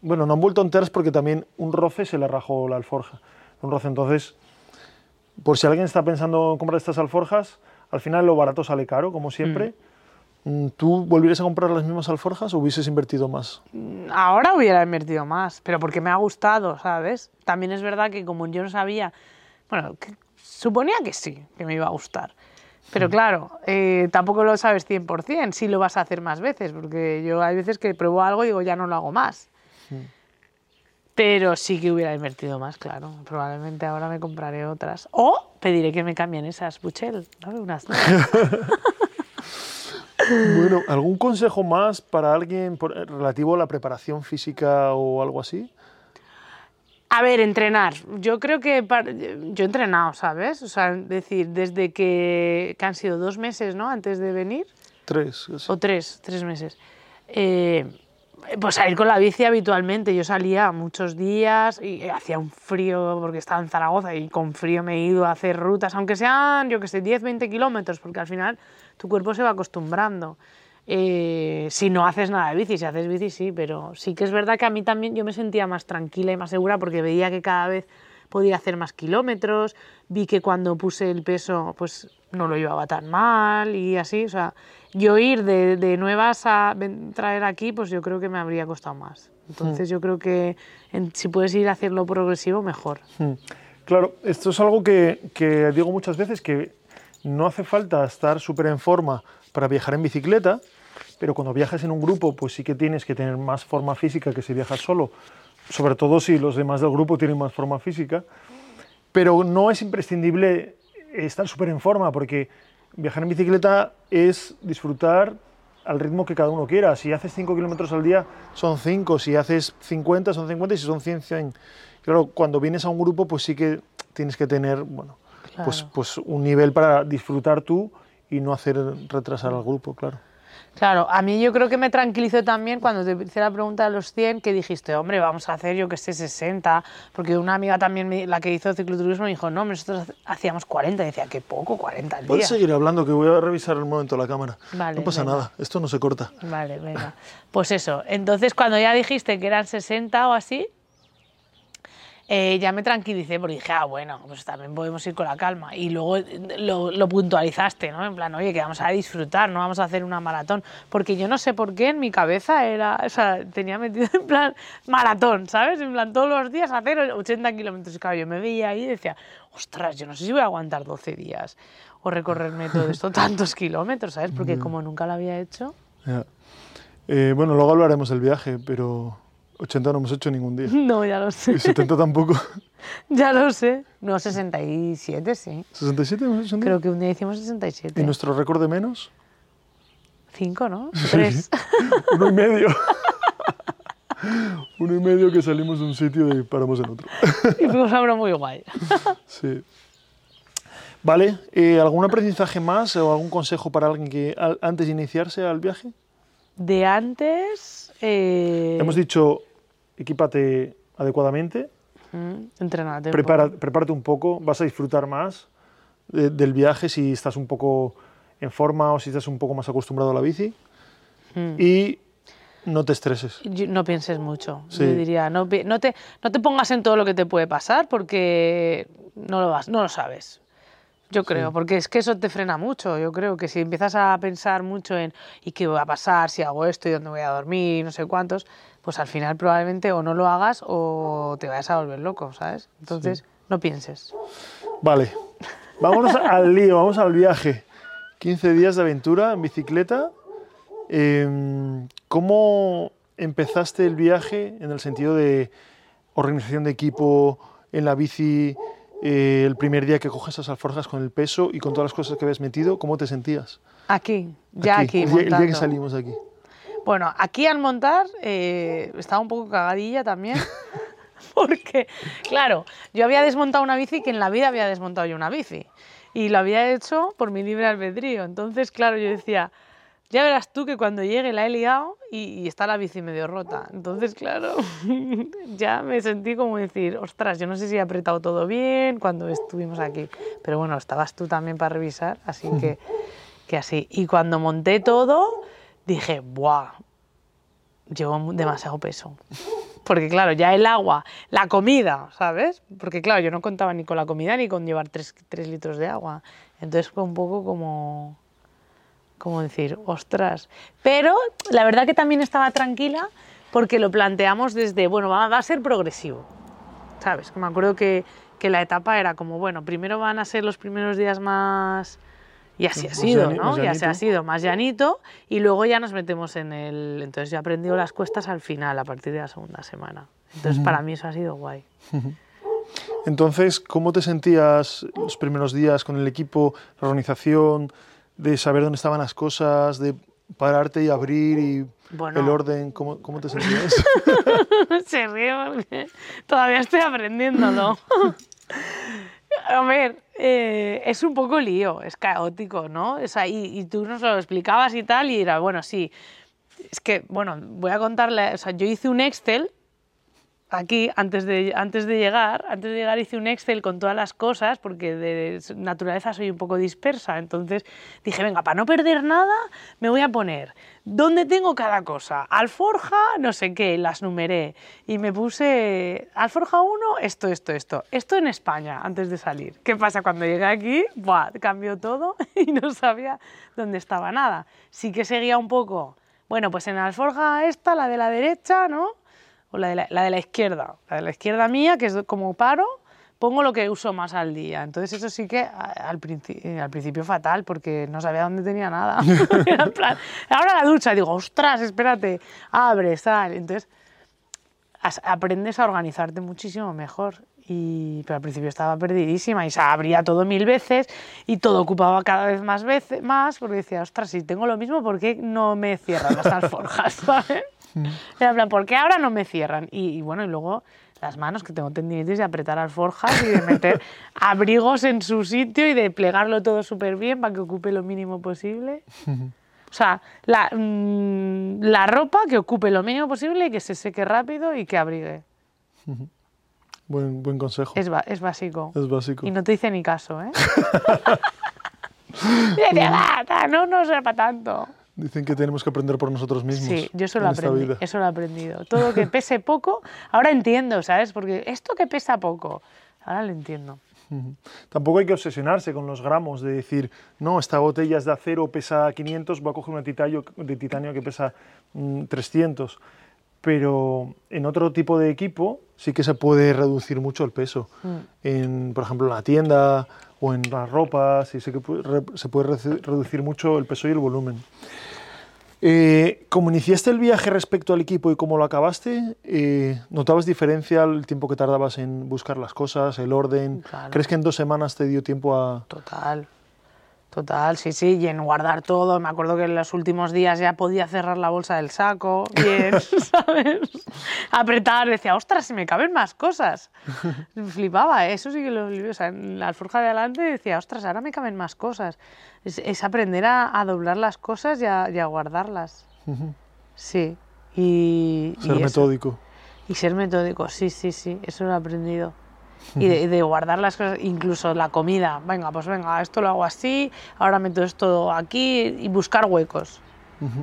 bueno, no han vuelto enteras porque también un roce se le rajó la alforja. Un roce, entonces, por si alguien está pensando en comprar estas alforjas, al final lo barato sale caro, como siempre. Mm, ¿Tú volverías a comprar las mismas alforjas o hubieses invertido más? Ahora hubiera invertido más, pero porque me ha gustado, ¿sabes? También es verdad que como yo no sabía, bueno, que suponía que sí, que me iba a gustar. Pero claro, eh, tampoco lo sabes 100%, si lo vas a hacer más veces, porque yo hay veces que pruebo algo y digo, ya no lo hago más. Pero sí que hubiera invertido más, claro. Probablemente ahora me compraré otras. O pediré que me cambien esas Buchel, ¿no? Unas Bueno, ¿algún consejo más para alguien por- relativo a la preparación física o algo así? A ver, entrenar. Yo creo que par- yo he entrenado, ¿sabes? O sea, decir, desde que, que han sido dos meses, ¿no? Antes de venir, Tres. o tres, tres meses. Eh, pues salir con la bici habitualmente. Yo salía muchos días y hacía un frío porque estaba en Zaragoza y con frío me he ido a hacer rutas, aunque sean, yo que sé, 10, 20 kilómetros, porque al final tu cuerpo se va acostumbrando. Eh, si no haces nada de bici, si haces bici sí, pero sí que es verdad que a mí también yo me sentía más tranquila y más segura porque veía que cada vez podía hacer más kilómetros, vi que cuando puse el peso pues no lo llevaba tan mal y así, o sea, yo ir de, de nuevas a traer aquí pues yo creo que me habría costado más. Entonces yo creo que en- si puedes ir a hacerlo progresivo mejor. Mm. Claro, esto es algo que, que digo muchas veces, que no hace falta estar súper en forma para viajar en bicicleta, pero cuando viajas en un grupo, pues sí que tienes que tener más forma física que si viajas solo, sobre todo si los demás del grupo tienen más forma física, pero no es imprescindible estar súper en forma, porque viajar en bicicleta es disfrutar al ritmo que cada uno quiera. Si haces 5 kilómetros al día, son 5, si haces 50, son 50, y si son 100, 100. Claro, cuando vienes a un grupo, pues sí que tienes que tener, bueno, pues, Claro. pues un nivel para disfrutar tú y no hacer retrasar al grupo, claro. Claro, a mí yo creo que me tranquilizó también cuando te hice la pregunta de los 100, que dijiste, hombre, vamos a hacer yo que sé 60, porque una amiga también, me- la que hizo cicloturismo, me dijo, no, nosotros hacíamos 40, y decía, qué poco, 40 al día. Puedes seguir hablando, que voy a revisar el momento la cámara. Vale, no pasa venga. nada, esto no se corta. Vale, venga. Pues eso, entonces cuando ya dijiste que eran 60 o así, eh, ya me tranquilicé porque dije, ah, bueno, pues también podemos ir con la calma. Y luego eh, lo, lo puntualizaste, ¿no? En plan, oye, que vamos a disfrutar, no vamos a hacer una maratón. Porque yo no sé por qué en mi cabeza era, o sea, tenía metido en plan maratón, ¿sabes? En plan, todos los días hacer 80 kilómetros. Y claro, yo me veía ahí y decía, ostras, yo no sé si voy a aguantar 12 días o recorrerme todo esto, tantos kilómetros, ¿sabes? Porque como nunca lo había hecho. Ya. Eh, bueno, luego hablaremos del viaje, pero 80 no hemos hecho ningún día. No, ya lo sé. Y 70 tampoco. Ya lo sé. No, 67, sí. ¿67 hemos hecho un día? Creo que un día hicimos ¿Y 67. nuestro récord de menos? Cinco, ¿no? Tres. Uno y medio. Uno y medio que salimos de un sitio y paramos en otro. y fuimos a uno muy guay. Sí. Vale, eh, ¿algún aprendizaje más o algún consejo para alguien que al- antes de iniciarse al viaje? De antes... Eh... Hemos dicho, equípate adecuadamente, entrenate un prepara, poco. prepárate un poco, vas a disfrutar más de- del viaje si estás un poco en forma o si estás un poco más acostumbrado a la bici. Y no te estreses. No pienses mucho, Sí. yo diría. No, te, no te pongas en todo lo que te puede pasar porque no lo, vas, no lo sabes. Yo creo, porque es que eso te frena mucho. Yo creo que si empiezas a pensar mucho en ¿y qué va a pasar si hago esto y dónde voy a dormir? No sé cuántos, pues al final probablemente o no lo hagas o te vayas a volver loco, ¿sabes? Entonces, no pienses. Vale, vámonos al lío, vamos al viaje. 15 días de aventura en bicicleta. Em, ¿Cómo empezaste el viaje en el sentido de organización de equipo en la bici? Eh, el primer día que coges esas alforjas con el peso y con todas las cosas que habías metido, ¿cómo te sentías? Aquí, ya aquí, el, día, el día que salimos de aquí. Bueno, aquí al montar eh, estaba un poco cagadilla también. Porque, claro, yo había desmontado una bici que en la vida había desmontado yo una bici. Y lo había hecho por mi libre albedrío. Entonces, claro, yo decía, ya verás tú que cuando llegue la he liado y, está la bici medio rota. Entonces, claro, ya me sentí como decir, ostras, yo no sé si he apretado todo bien cuando estuvimos aquí. Pero bueno, estabas tú también para revisar, así que, que así. Y cuando monté todo, dije, ¡buah! Llevo demasiado peso. Porque claro, ya el agua, la comida, ¿sabes? Porque claro, yo no contaba ni con la comida ni con llevar 3, litros de agua. Entonces fue un poco como, como decir, ostras. Pero la verdad que también estaba tranquila porque lo planteamos desde, bueno, va, va a ser progresivo. ¿Sabes? Me acuerdo que, que la etapa era como, bueno, primero van a ser los primeros días más... Y así ha sido, llani- ¿no? Ya se ha sido más llanito y luego ya nos metemos en el... Entonces yo he aprendido las cuestas al final, a partir de la segunda semana. Entonces para mí eso ha sido guay. Entonces, ¿cómo te sentías los primeros días con el equipo, la organización, de saber dónde estaban las cosas, de pararte y abrir y Bueno. el orden, ¿cómo, cómo te sentías? Se ríe porque todavía estoy aprendiéndolo. A ver, eh, es un poco lío, es caótico, ¿no? O sea, y, y tú nos lo explicabas y tal, y era, bueno, sí. Es que, bueno, voy a contarle, o sea, yo hice un Excel aquí antes de, antes de llegar, antes de llegar hice un Excel con todas las cosas, porque de naturaleza soy un poco dispersa, entonces dije, venga, para no perder nada, me voy a poner dónde tengo cada cosa, alforja, no sé qué, las numeré, y me puse alforja 1, esto, esto, esto, esto en España, antes de salir. ¿Qué pasa? Cuando llegué aquí, ¡buah! cambió todo y no sabía dónde estaba nada. Sí que seguía un poco, bueno, pues en alforja esta, la de la derecha, ¿no? O la de la, la de la izquierda, la de la izquierda mía, que es como paro, pongo lo que uso más al día. Entonces eso sí que al, princi- eh, al principio fatal, porque no sabía dónde tenía nada. Era en plan, ahora la ducha, digo, ostras, espérate, abre, sal. Entonces aprendes a organizarte muchísimo mejor. Y, pero al principio estaba perdidísima y se abría todo mil veces y todo ocupaba cada vez más veces más porque decía, ostras, si tengo lo mismo, ¿por qué no me cierran las alforjas? ¿sabes? Era en plan, ¿por qué ahora no me cierran? Y, y bueno, y luego las manos, que tengo tendinitis de apretar alforjas y de meter abrigos en su sitio y de plegarlo todo súper bien para que ocupe lo mínimo posible. O sea, la, mm, la ropa que ocupe lo mínimo posible y que se seque rápido y que abrigue. buen, buen consejo. Es, es básico. Es básico. Y no te hice ni caso, ¿eh? y decía, "Ah, ta, no, no será para tanto. Dicen que tenemos que aprender por nosotros mismos. Sí, yo eso lo, aprendí, eso lo he aprendido. Todo que pese poco, ahora entiendo, ¿sabes? Porque esto que pesa poco, ahora lo entiendo. Tampoco hay que obsesionarse con los gramos, de decir, no, esta botella es de acero, pesa 500, voy a coger una titanio, de titanio que pesa mm, 300. Pero en otro tipo de equipo sí que se puede reducir mucho el peso. Mm. En, por ejemplo, en la tienda o en las ropas, sí, sí que se puede redu- reducir mucho el peso y el volumen. Eh, ¿Cómo iniciaste el viaje respecto al equipo y cómo lo acabaste? Eh, ¿Notabas diferencia el tiempo que tardabas en buscar las cosas, el orden? Claro. ¿Crees que en dos semanas te dio tiempo a...? Total. Total, sí, sí, y en guardar todo. Me acuerdo que en los últimos días ya podía cerrar la bolsa del saco, bien, ¿sabes? Apretar, decía, ostras, si me caben más cosas. Flipaba, eso sí que lo flipé. O sea, en la alforja de adelante decía, ostras, ahora me caben más cosas. Es, es aprender a, a doblar las cosas y a, y a guardarlas. Sí. Y, Ser metódico. Y ser metódico, sí, sí, sí, eso lo he aprendido. Y de, de guardar las cosas, incluso la comida. Venga, pues venga, esto lo hago así, ahora meto esto aquí y buscar huecos.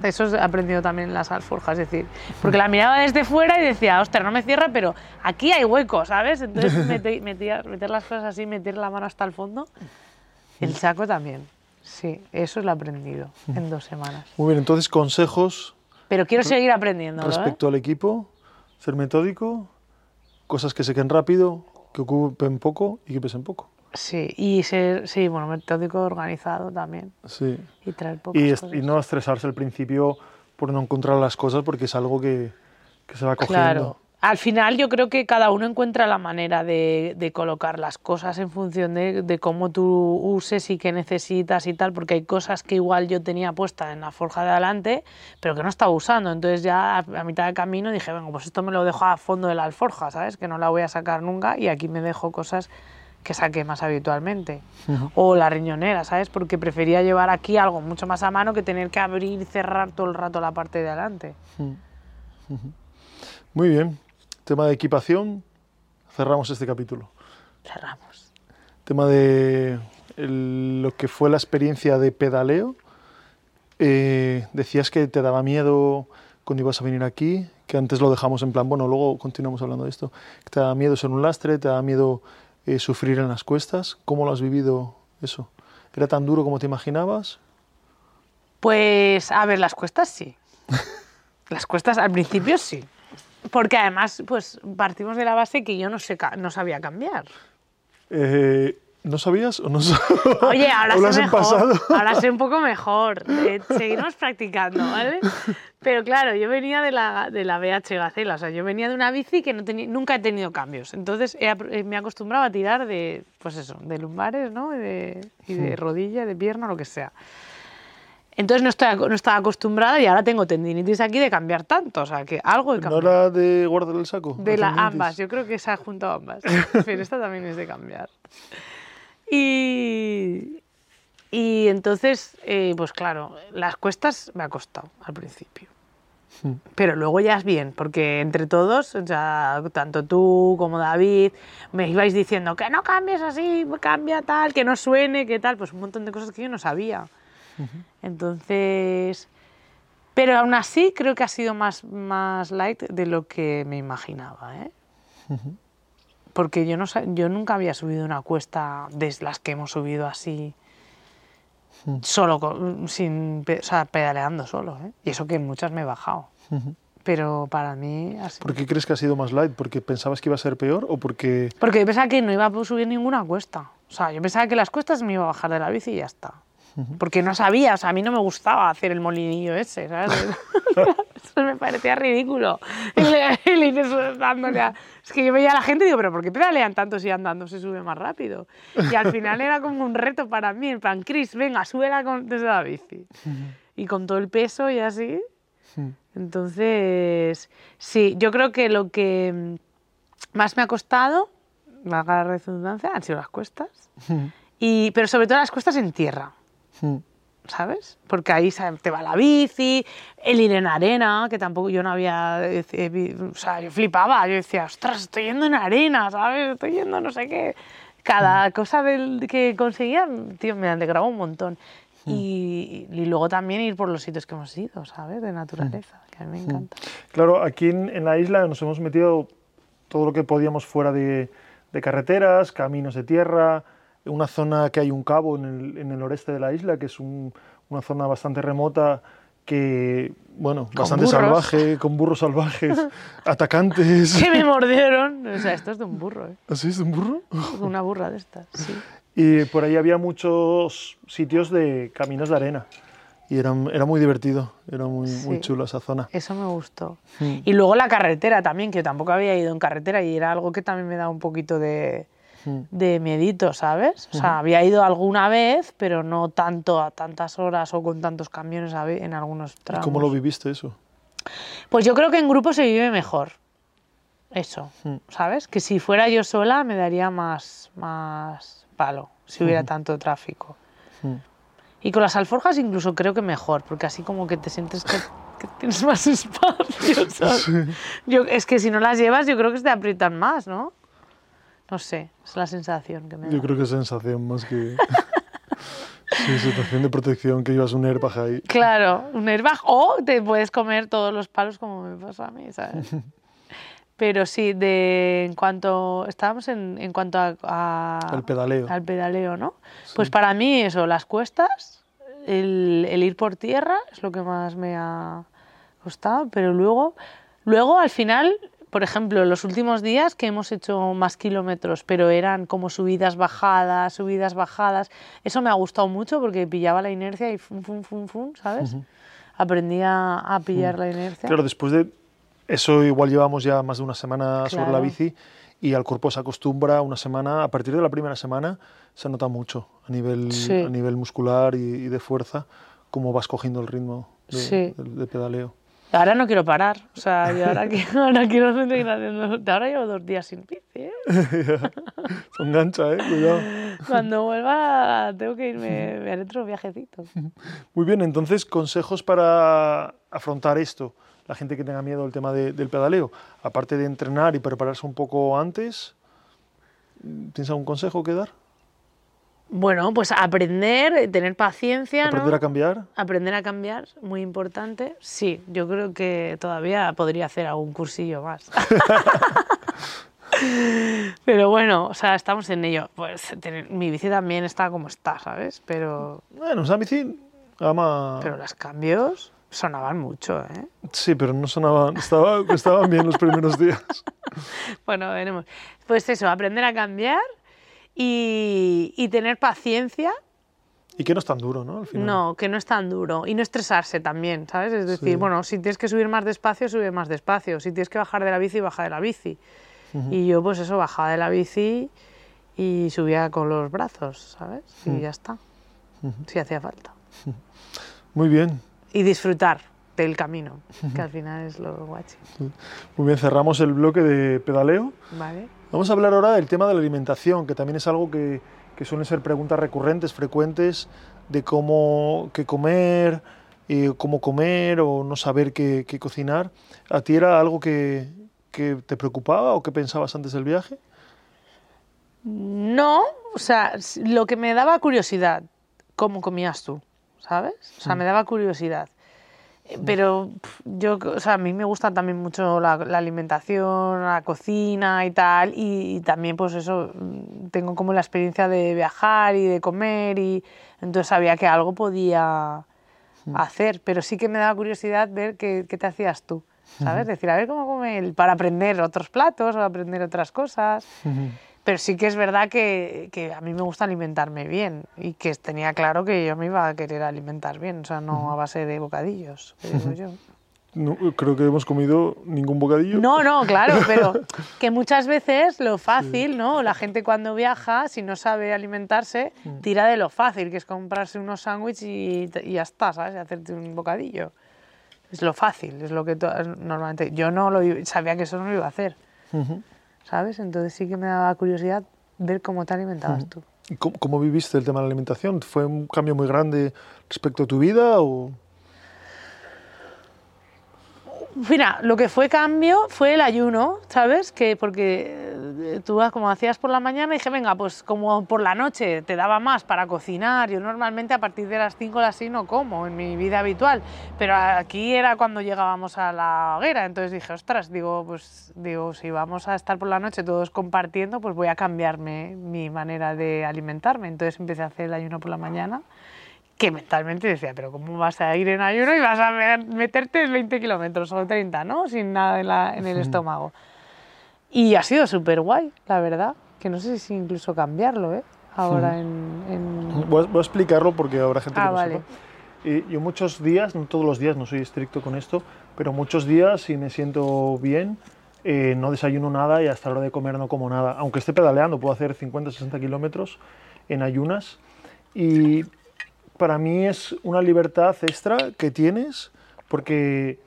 Eso he aprendido también en las alforjas, es decir, porque la miraba desde fuera y decía, ostras, no me cierra, pero aquí hay huecos, ¿sabes? Entonces mete- metía- meter las cosas así, meter la mano hasta el fondo. El saco también, sí, eso lo he aprendido en dos semanas. Muy bien, entonces consejos Pero quiero seguir aprendiéndolo, ¿eh? respecto al equipo, ser metódico, cosas que sequen rápido, que ocupen poco y que pesen poco. Sí, y ser, sí, bueno, metódico organizado también. Sí. Y traer pocas Y, cosas. y no estresarse al principio por no encontrar las cosas porque es algo que, que se va cogiendo. Claro. Al final yo creo que cada uno encuentra la manera de, de colocar las cosas en función de, de cómo tú uses y qué necesitas y tal, porque hay cosas que igual yo tenía puesta en la forja de adelante, pero que no estaba usando. Entonces ya a, a mitad de camino dije, venga, pues esto me lo dejo a fondo de la alforja, ¿sabes? Que no la voy a sacar nunca y aquí me dejo cosas que saqué más habitualmente. O la riñonera, ¿sabes? Porque prefería llevar aquí algo mucho más a mano que tener que abrir y cerrar todo el rato la parte de adelante. Muy bien. Tema de equipación, cerramos este capítulo. Cerramos. Tema de el- lo que fue la experiencia de pedaleo. Eh, decías que te daba miedo cuando ibas a venir aquí, que antes lo dejamos en plan, bueno, luego continuamos hablando de esto. Te da miedo ser un lastre, te da miedo eh, sufrir en las cuestas. ¿Cómo lo has vivido eso? ¿Era tan duro como te imaginabas? Pues, a ver, las cuestas sí. Las cuestas al principio sí. Porque además, pues partimos de la base que yo no, sé, no sabía cambiar. Eh, ¿No sabías o no sa- Oye, ahora ¿Hablas sé mejor. pasado? Ahora sé un poco mejor. Eh, seguiremos practicando, ¿vale? Pero claro, yo venía de la, de la BH Gacela, o sea, yo venía de una bici que no nunca he tenido cambios. Entonces he eh, me he acostumbrado a tirar de, pues eso, de lumbares, ¿no? Y de, y de rodilla, de pierna, lo que sea. Entonces no, estoy, no estaba acostumbrada y ahora tengo tendinitis aquí de cambiar tanto, o sea que algo he ¿No cambiado. era de guardar el saco? De la, tendinitis? ambas, yo creo que se ha juntado ambas. Pero esta también es de cambiar. Y, y entonces, eh, pues claro, las cuestas me ha costado al principio. Hmm. Pero luego ya es bien, porque entre todos, o sea, tanto tú como David, me ibais diciendo que no cambies así, cambia tal, que no suene, que tal, pues un montón de cosas que yo no sabía. Entonces, pero aún así creo que ha sido más, más light de lo que me imaginaba, ¿eh? Porque yo, no, yo nunca había subido una cuesta de las que hemos subido así, solo, con- sin, o sea, pedaleando solo, ¿eh? Y eso que en muchas me he bajado. Pero para mí ¿Por qué crees que ha sido más light? ¿Porque pensabas que iba a ser peor o porque...? Porque yo pensaba que no iba a subir ninguna cuesta. O sea, yo pensaba que las cuestas me iba a bajar de la bici y ya está. Porque no sabía, o sea, a mí no me gustaba hacer el molinillo ese, ¿sabes? Eso me parecía ridículo. El, el ir eso dándole a- Es que yo veía a la gente y digo, pero ¿por qué pedalean tanto si andando se sube más rápido? Y al final era como un reto para mí, en plan, Chris, venga, súbela con, desde la bici. Y con todo el peso y así. Entonces, sí, yo creo que lo que mm, más me ha costado, valga la redundancia, han sido las cuestas. Y, pero sobre todo las cuestas en tierra, ¿sabes? Porque ahí te va la bici, el ir en arena, que tampoco yo no había... eh, O sea, yo flipaba, yo decía, ostras, estoy yendo en arena, ¿sabes? Estoy yendo no sé qué. Cada cosa del, que conseguía, tío, me alegraba un montón. Y, y luego también ir por los sitios que hemos ido, ¿sabes? De naturaleza, que a mí me encanta. Claro, aquí en, en la isla nos hemos metido todo lo que podíamos fuera de, de carreteras, caminos de tierra, una zona que hay un cabo en el, en el noreste de la isla, que es un- una zona bastante remota que, bueno, bastante burros. salvaje, con burros salvajes, atacantes. que me mordieron. O sea, esto es de un burro, ¿eh? ¿Así es un burro? Una burra de estas, sí. Y por ahí había muchos sitios de caminos de arena. Y era, era muy divertido, era muy, muy chulo esa zona. Eso me gustó. Mm. Y luego la carretera también, que yo tampoco había ido en carretera y era algo que también me da un poquito de. De miedito, ¿sabes? O sea, había ido alguna vez, pero no tanto a tantas horas o con tantos camiones en algunos ¿Y tramos. cómo lo viviste eso? Pues yo creo que en grupo se vive mejor. Eso, Mm. ¿sabes? Que si fuera yo sola me daría más, más palo, si hubiera tanto tráfico. Mm. Y con las alforjas incluso creo que mejor, porque así como que te sientes que, que tienes más espacio, ¿sabes? Yo, es que si no las llevas yo creo que se te aprietan más, ¿no? No sé, es la sensación que me da. Yo creo que es sensación más que... sí, sensación de protección que llevas un airbag ahí. Claro, un airbag o te puedes comer todos los palos como me pasa a mí, ¿sabes? Pero sí, de, en cuanto estábamos en, en cuanto a, a- Al pedaleo. al pedaleo, ¿no? Pues para mí eso, las cuestas, el, el ir por tierra es lo que más me ha costado, pero luego, luego al final, por ejemplo, los últimos días que hemos hecho más kilómetros, pero eran como subidas, bajadas, subidas, bajadas, eso me ha gustado mucho porque pillaba la inercia y fum, fum, fum, fum, ¿sabes? Aprendí a, a pillar la inercia. Claro, después de eso igual llevamos ya más de una semana sobre la bici y al cuerpo se acostumbra una semana, a partir de la primera semana se nota mucho a nivel, Sí. a nivel muscular y, y de fuerza, cómo vas cogiendo el ritmo de, Sí. de- de pedaleo. Ahora no quiero parar, o sea, yo ahora, quiero, ahora quiero seguir haciendo... Ahora llevo dos días sin bici, ¿eh? Son ¿eh? Cuidado. Cuando vuelva tengo que irme, me haré otro viajecito. Muy bien, entonces, consejos para afrontar esto, la gente que tenga miedo al tema de- del pedaleo. Aparte de entrenar y prepararse un poco antes, ¿tienes algún consejo que dar? Bueno, pues aprender, tener paciencia, ¿Aprender ¿no? a cambiar? Aprender a cambiar, muy importante. Sí, yo creo que todavía podría hacer algún cursillo más. Pero bueno, o sea, estamos en ello. Pues tener- mi bici también está como está, ¿sabes? Pero, Bueno, esa bici, ama... pero los cambios sonaban mucho, ¿eh? Sí, pero no sonaban, estaba, estaban bien los primeros días. Bueno, veremos. Pues eso, aprender a cambiar y, y tener paciencia. Y que no es tan duro, ¿no? Al final. No, que no es tan duro. Y no estresarse también, ¿sabes? Es decir, Sí. bueno, si tienes que subir más despacio, sube más despacio. Si tienes que bajar de la bici, baja de la bici. Y yo, pues eso, bajaba de la bici y subía con los brazos, ¿sabes? Y ya está. Si hacía falta. Muy bien. Y disfrutar del camino, que al final es lo guachi. Muy bien, cerramos el bloque de pedaleo. Vale. Vamos a hablar ahora del tema de la alimentación, que también es algo que, que suelen ser preguntas recurrentes, frecuentes, de cómo qué comer, eh, cómo comer o no saber qué, qué, cocinar. ¿A ti era algo que, que te preocupaba o que pensabas antes del viaje? No, o sea, lo que me daba curiosidad, cómo comías tú, ¿sabes? O sea, me daba curiosidad. Pero yo, o sea, a mí me gusta también mucho la, la alimentación, la cocina y tal, y, y, también pues eso, tengo como la experiencia de viajar y de comer, y entonces sabía que algo podía hacer, pero sí que me daba curiosidad ver qué, qué te hacías tú, ¿sabes? Decir, a ver cómo come él, para aprender otros platos o aprender otras cosas. Pero sí que es verdad que, que, a mí me gusta alimentarme bien y que tenía claro que yo me iba a querer alimentar bien, o sea, no a base de bocadillos, que digo yo. No, creo que hemos comido ningún bocadillo. No, no, claro, pero que muchas veces lo fácil, sí. ¿no? La gente cuando viaja, si no sabe alimentarse, tira de lo fácil, que es comprarse unos sándwiches y, y, ya está, ¿sabes? Y hacerte un bocadillo. Es lo fácil, es lo que normalmente... Yo no lo sabía que eso no lo iba a hacer. Uh -huh. ¿Sabes? Entonces sí que me daba curiosidad ver cómo te alimentabas tú. ¿Cómo, ¿Cómo, viviste el tema de la alimentación? ¿Fue un cambio muy grande respecto a tu vida o...? Mira, lo que fue cambio fue el ayuno, ¿sabes? Que porque tú como hacías por la mañana dije, venga, pues como por la noche te daba más para cocinar, yo normalmente a partir de las 5 o las 6 no como en mi vida habitual, pero aquí era cuando llegábamos a la hoguera, entonces dije, ostras, digo, pues digo, si vamos a estar por la noche todos compartiendo, pues voy a cambiarme mi manera de alimentarme, entonces empecé a hacer el ayuno por la mañana que mentalmente decía, pero ¿cómo vas a ir en ayuno y vas a meterte 20 kilómetros o 30, ¿no? Sin nada en, la, en el estómago. Y ha sido súper guay, la verdad, que no sé si incluso cambiarlo, ¿eh? Ahora en... en... Voy, a, voy, a, explicarlo porque habrá gente ah, que no vale. sepa. Y yo muchos días, no todos los días, no soy estricto con esto, pero muchos días si me siento bien, eh, no desayuno nada y hasta la hora de comer no como nada. Aunque esté pedaleando, puedo hacer 50, 60 kilómetros en ayunas. Y para mí es una libertad extra que tienes porque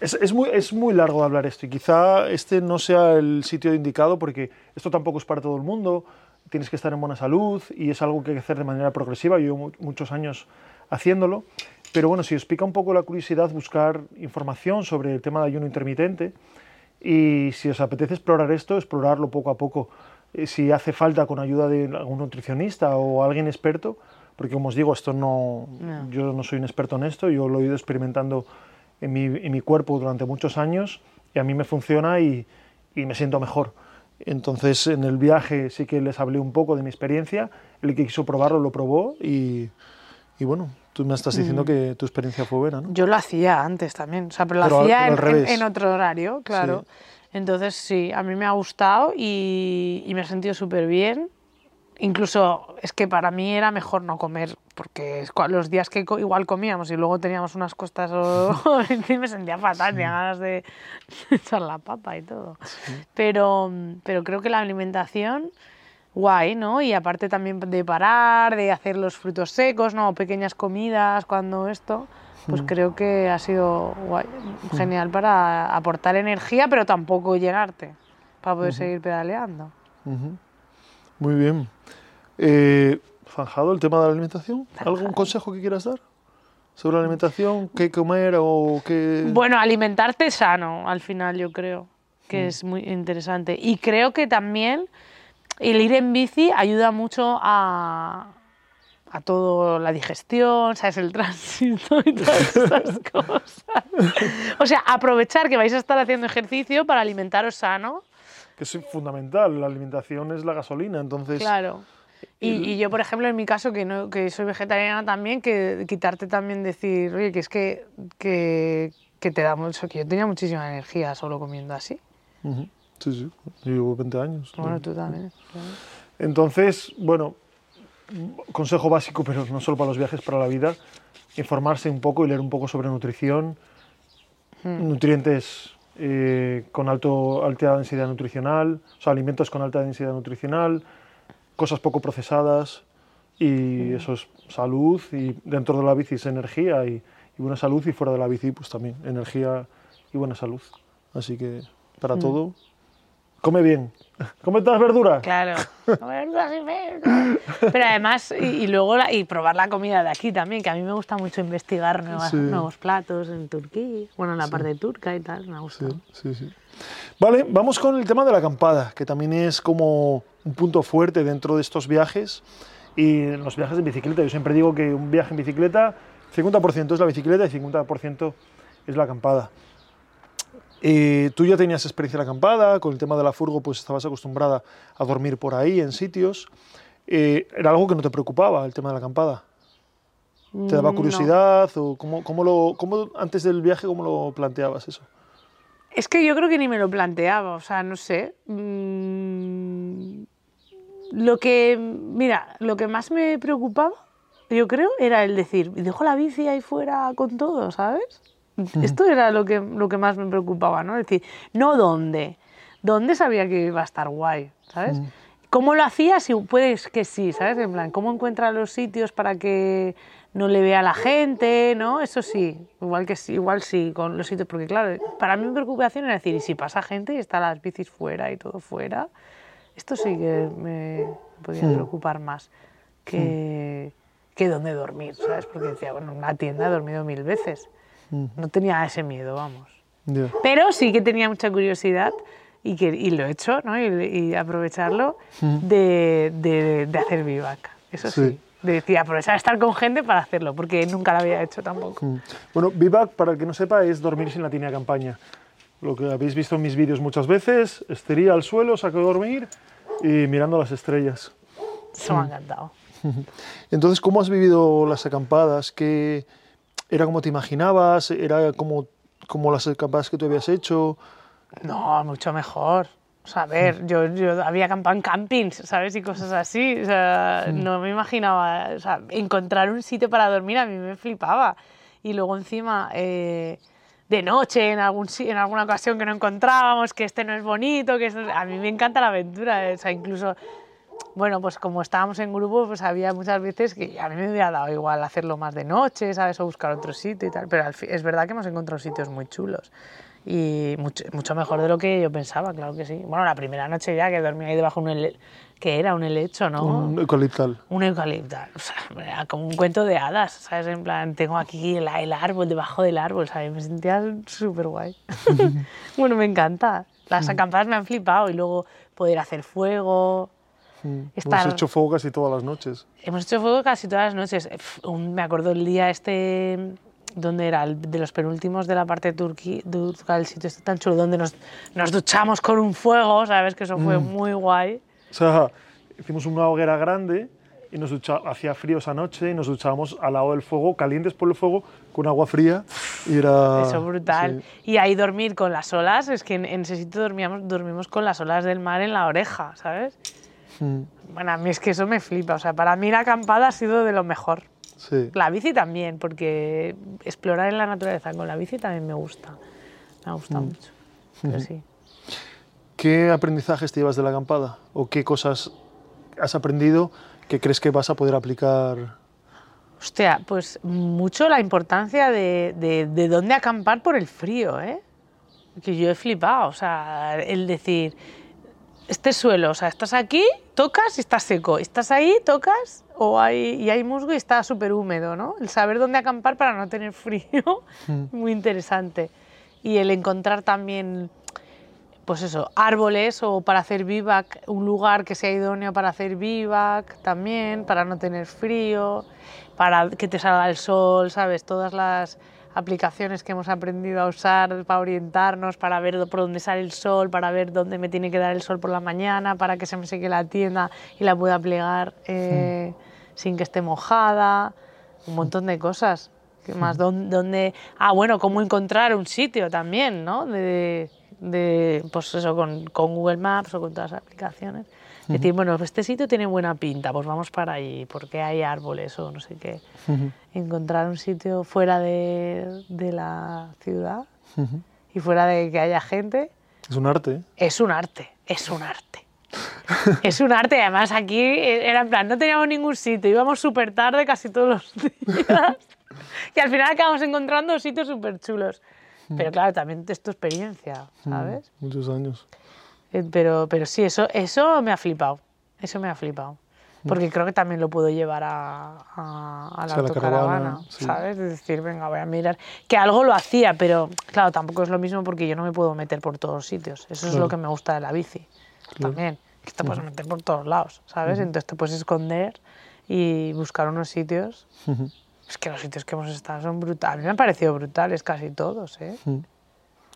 es, es, muy, es muy largo de hablar esto y quizá este no sea el sitio indicado porque esto tampoco es para todo el mundo, tienes que estar en buena salud y es algo que hay que hacer de manera progresiva, yo llevo muchos años haciéndolo, pero bueno, si os pica un poco la curiosidad buscar información sobre el tema de ayuno intermitente y si os apetece explorar esto, explorarlo poco a poco, eh, si hace falta con ayuda de algún nutricionista o alguien experto, porque como os digo, esto no, no, yo no soy un experto en esto, yo lo he ido experimentando en mi, en mi cuerpo durante muchos años y a mí me funciona y, y, me siento mejor. Entonces en el viaje sí que les hablé un poco de mi experiencia, el que quiso probarlo lo probó y, y bueno, tú me estás diciendo mm. que tu experiencia fue buena, ¿no? Yo lo hacía antes también, o sea, pero lo pero hacía al, en, en, en, otro horario, claro. Sí. Entonces sí, a mí me ha gustado y, y me he sentido súper bien incluso es que para mí era mejor no comer, porque los días que igual comíamos y luego teníamos unas costas o me sentía fatal, tenía ganas de echar la papa y todo. Sí. Pero, pero creo que la alimentación, guay, ¿no? Y aparte también de parar, de hacer los frutos secos, ¿no? Pequeñas comidas, cuando esto, pues creo que ha sido guay, genial para aportar energía, pero tampoco llenarte, para poder uh -huh. seguir pedaleando. Uh -huh. Muy bien. Eh, Fanjado, el tema de la alimentación. ¿Algún consejo que quieras dar? sobre la alimentación, qué comer o qué... Bueno, alimentarte sano, al final yo creo que mm. es muy interesante. Y creo que también el ir en bici ayuda mucho a, a todo la digestión, ¿sabes? El tránsito y todas esas cosas. O sea, aprovechar que vais a estar haciendo ejercicio para alimentaros sano. Que es fundamental, la alimentación es la gasolina, entonces... Claro. Y, y, yo, por ejemplo, en mi caso, que, no, que soy vegetariana también, que quitarte también decir, oye, que es que, que, que te da mucho, que yo tenía muchísima energía solo comiendo así. Uh -huh. Sí, sí, yo llevo 20 años. Bueno, tú también. Entonces, bueno, consejo básico, pero no solo para los viajes, para la vida, informarse un poco y leer un poco sobre nutrición, hmm. nutrientes eh, con alto, alta densidad nutricional, o sea, alimentos con alta densidad nutricional, cosas poco procesadas, y eso es salud y dentro de la bici es energía y, y buena salud y fuera de la bici pues también energía y buena salud. Así que para todo, come bien. Come todas las verduras. Claro, verduras y verduras. Pero además, y, y luego la- y probar la comida de aquí también, que a mí me gusta mucho investigar nuevas- Sí. nuevos platos en Turquía, bueno, en la parte turca y tal, me gusta. Sí, sí, sí. Vale, vamos con el tema de la acampada, que también es como un punto fuerte dentro de estos viajes y en los viajes en bicicleta. Yo siempre digo que un viaje en bicicleta, 50% es la bicicleta y 50% es la acampada. Eh, tú ya tenías experiencia en la acampada, con el tema de la furgo pues estabas acostumbrada a dormir por ahí en sitios. Eh, ¿Era algo que no te preocupaba el tema de la acampada? ¿Te daba Mm, no. curiosidad? ¿O cómo, cómo lo, cómo, antes del viaje, cómo lo planteabas eso? Es que yo creo que ni me lo planteaba, o sea, no sé. Mm, Lo que, mira, lo que más me preocupaba, yo creo, era el decir, "¿Y dejo la bici ahí fuera con todo, ¿sabes? Esto era lo que, lo que más me preocupaba, ¿no? Es decir, no dónde. ¿Dónde sabía que iba a estar guay, ¿sabes? ¿Cómo lo hacía? Si puedes que sí, ¿sabes? En plan, ¿cómo encuentra los sitios para que no le vea la gente, ¿no? Eso sí, igual que sí, igual sí, con los sitios, porque claro, para mí mi preocupación era decir, ¿y si pasa gente y están las bicis fuera y todo fuera? Esto sí que me podía preocupar más que, que dónde dormir, ¿sabes? Porque decía, bueno, en una tienda he dormido mil veces. No tenía ese miedo, vamos. Pero sí que tenía mucha curiosidad y, que, y lo he hecho, ¿no? Y, y aprovecharlo de, de, de hacer vivac, eso sí. Sí. De decir, aprovechar estar con gente para hacerlo, porque nunca lo había hecho tampoco. Mm. Bueno, vivac, para el que no sepa, es dormir sin la tienda de campaña. Lo que habéis visto en mis vídeos muchas veces, estería al suelo, saco de dormir y mirando las estrellas. Eso me ha encantado. Entonces, ¿cómo has vivido las acampadas? ¿Qué ¿Era como te imaginabas? ¿Era como, como las acampadas que tú habías hecho? No, mucho mejor. O sea, a ver, yo, yo había acampado en campings, ¿sabes? Y cosas así. O sea, no me imaginaba. O sea, encontrar un sitio para dormir a mí me flipaba. Y luego encima, eh, de noche, en, algún, en alguna ocasión que no encontrábamos, que este no es bonito, que esto- a mí me encanta la aventura. eh, O sea, incluso, bueno, pues como estábamos en grupo, pues había muchas veces que a mí me hubiera dado igual hacerlo más de noche, ¿sabes? O buscar otro sitio y tal. Pero es verdad que hemos encontrado sitios muy chulos y mucho, mucho mejor de lo que yo pensaba, claro que sí. Bueno, la primera noche ya que dormí ahí debajo de un que era un helecho, ¿no? Un eucaliptal. Un eucaliptal, o sea, era como un cuento de hadas, ¿sabes? En plan, tengo aquí el, el árbol, debajo del árbol, ¿sabes? Me sentía súper guay. bueno, me encanta. Las acampadas me han flipado y luego poder hacer fuego. Mm. Estar- Hemos hecho fuego casi todas las noches. Hemos hecho fuego casi todas las noches. Me acuerdo el día este, donde era? El de los penúltimos de la parte turca, el sitio este tan chulo, donde nos, nos duchamos con un fuego, ¿sabes? Que eso fue muy guay. O sea, hicimos una hoguera grande y nos ducha- hacía frío esa noche y nos duchábamos al lado del fuego, calientes por el fuego, con agua fría. Y era. Eso brutal. sí. Y ahí dormir con las olas, es que en, en ese sitio dormíamos, dormimos con las olas del mar en la oreja, ¿sabes? Mm, Bueno, a mí es que eso me flipa. O sea, para mí la acampada ha sido de lo mejor. sí. La bici también, porque explorar en la naturaleza con la bici también me gusta. Me gusta Mm. mucho. Pero sí. ¿Qué aprendizajes te llevas de la acampada? ¿O qué cosas has aprendido que crees que vas a poder aplicar? Hostia, pues mucho la importancia de, de, de dónde acampar por el frío, ¿eh? Que yo he flipado, o sea, el decir, este suelo, o sea, estás aquí, tocas y está seco, estás ahí, tocas o hay, y hay musgo y está súper húmedo, ¿no? El saber dónde acampar para no tener frío, muy interesante. Y el encontrar también, pues eso, árboles o para hacer vivac, un lugar que sea idóneo para hacer vivac también, para no tener frío, para que te salga el sol, ¿sabes? Todas las aplicaciones que hemos aprendido a usar para orientarnos, para ver por dónde sale el sol, para ver dónde me tiene que dar el sol por la mañana, para que se me seque la tienda y la pueda plegar eh, sin que esté mojada, un montón de cosas. ¿Qué más? ¿Dónde, dónde- Ah, bueno, cómo encontrar un sitio también, ¿no? De, de, pues eso, con, con Google Maps o con todas las aplicaciones. Decir, bueno, este sitio tiene buena pinta, pues vamos para allí, porque hay árboles o no sé qué. Encontrar un sitio fuera de, de la ciudad y fuera de que haya gente Es un arte. ¿eh? es un arte, es un arte. es un arte. Además, aquí era en plan, no teníamos ningún sitio, íbamos súper tarde casi todos los días. y al final acabamos encontrando sitios súper chulos. Pero claro, también es tu experiencia, ¿sabes? Muchos años. Eh, Pero, pero sí, eso, eso me ha flipado. Eso me ha flipado. Porque creo que también lo puedo llevar a, a, a la Sí, a la autocaravana, caravana, sí. ¿sabes? Es decir, venga, voy a mirar. Que algo lo hacía, pero claro, tampoco es lo mismo porque yo no me puedo meter por todos sitios. Eso es Claro. lo que me gusta de la bici. Claro. También. Que te puedes meter por todos lados, ¿sabes? Entonces te puedes esconder y buscar unos sitios. Es que los sitios que hemos estado son brutales. A mí me han parecido brutales casi todos, ¿eh?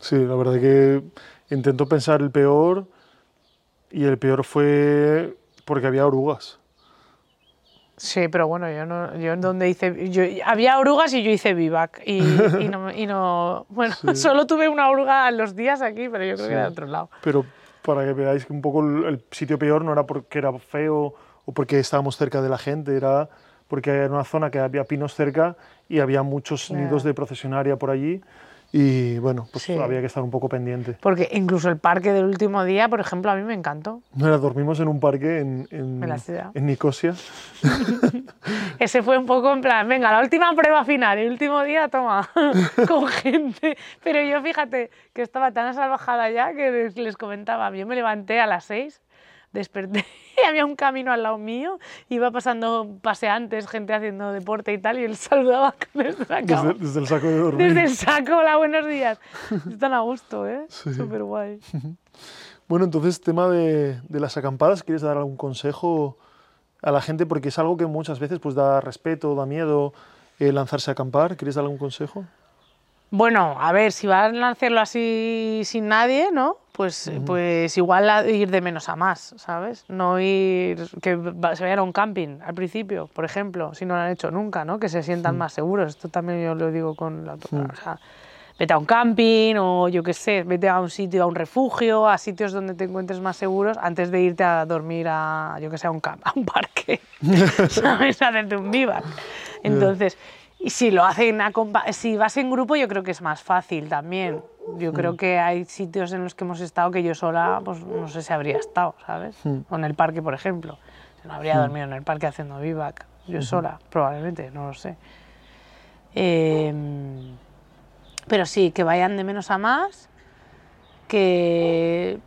Sí, la verdad que intento pensar el peor y el peor fue porque había orugas. Sí, pero bueno, yo no, yo en donde hice, yo, había orugas y yo hice vivac y, y no, y no- bueno, solo tuve una oruga en los días aquí, pero yo creo que era de otro lado. Pero para que veáis que un poco el, el sitio peor no era porque era feo o porque estábamos cerca de la gente, era porque era una zona que había pinos cerca y había muchos Claro. nidos de procesionaria por allí y bueno, pues Sí. había que estar un poco pendiente. Porque incluso el parque del último día, por ejemplo, a mí me encantó. Mira, dormimos en un parque en, en, En la ciudad. en Nicosia. Ese fue un poco en plan, venga, la última prueba final, el último día, toma, con gente. Pero yo fíjate que estaba tan salvajada ya que les, les comentaba, yo me levanté a las seis, desperté y había un camino al lado mío, iba pasando paseantes, gente haciendo deporte y tal, y él saludaba desde la cama. Desde, desde el saco de dormir. Desde el saco, hola, buenos días. Están a gusto, ¿eh? Sí. Súper guay. Bueno, entonces, tema de, de las acampadas, ¿quieres dar algún consejo a la gente? Porque es algo que muchas veces pues, da respeto, da miedo eh, lanzarse a acampar. ¿Quieres dar algún consejo? Bueno, a ver, si van a hacerlo así sin nadie, ¿no? Pues, pues igual a- ir de menos a más, ¿sabes? No ir, que se vayan a un camping al principio, por ejemplo, si no lo han hecho nunca, ¿no? Que se sientan más seguros. Esto también yo lo digo con la autocar. O sea, vete a un camping o yo qué sé, vete a un sitio, a un refugio, a sitios donde te encuentres más seguros antes de irte a dormir a, yo qué sé, a un, camp- a un parque, ¿sabes? A hacerte un vivac. Entonces, y si lo hacen, si vas en grupo, yo creo que es más fácil también. Yo creo que hay sitios en los que hemos estado que yo sola, pues no sé si habría estado, ¿sabes? O en el parque, por ejemplo. No habría dormido en el parque haciendo vivac, yo sola, probablemente, no lo sé. Em, pero sí, que vayan de menos a más, que,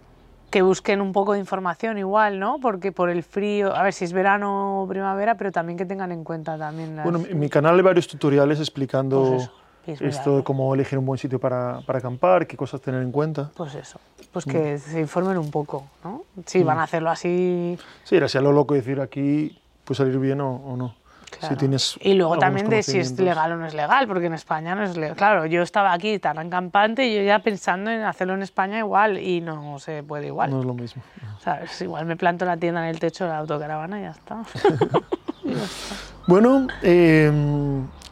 que busquen un poco de información igual, ¿no? Porque por el frío, a ver si es verano o primavera, pero también que tengan en cuenta también las... Bueno, en mi canal hay varios tutoriales explicando Pues eso, y es esto verdad. de cómo elegir un buen sitio para, para acampar, qué cosas tener en cuenta. Pues eso, pues que se informen un poco, ¿no? Si van a hacerlo así... Sí, era así a lo loco decir aquí puede salir bien o, o no. Claro. Si tienes y luego también de si es legal o no es legal, porque en España no es legal. Claro, yo estaba aquí tan campante y yo ya pensando en hacerlo en España igual y no se puede igual. No es lo mismo. ¿Sabes? Igual me planto la tienda en el techo de la autocaravana y ya está. Bueno, eh,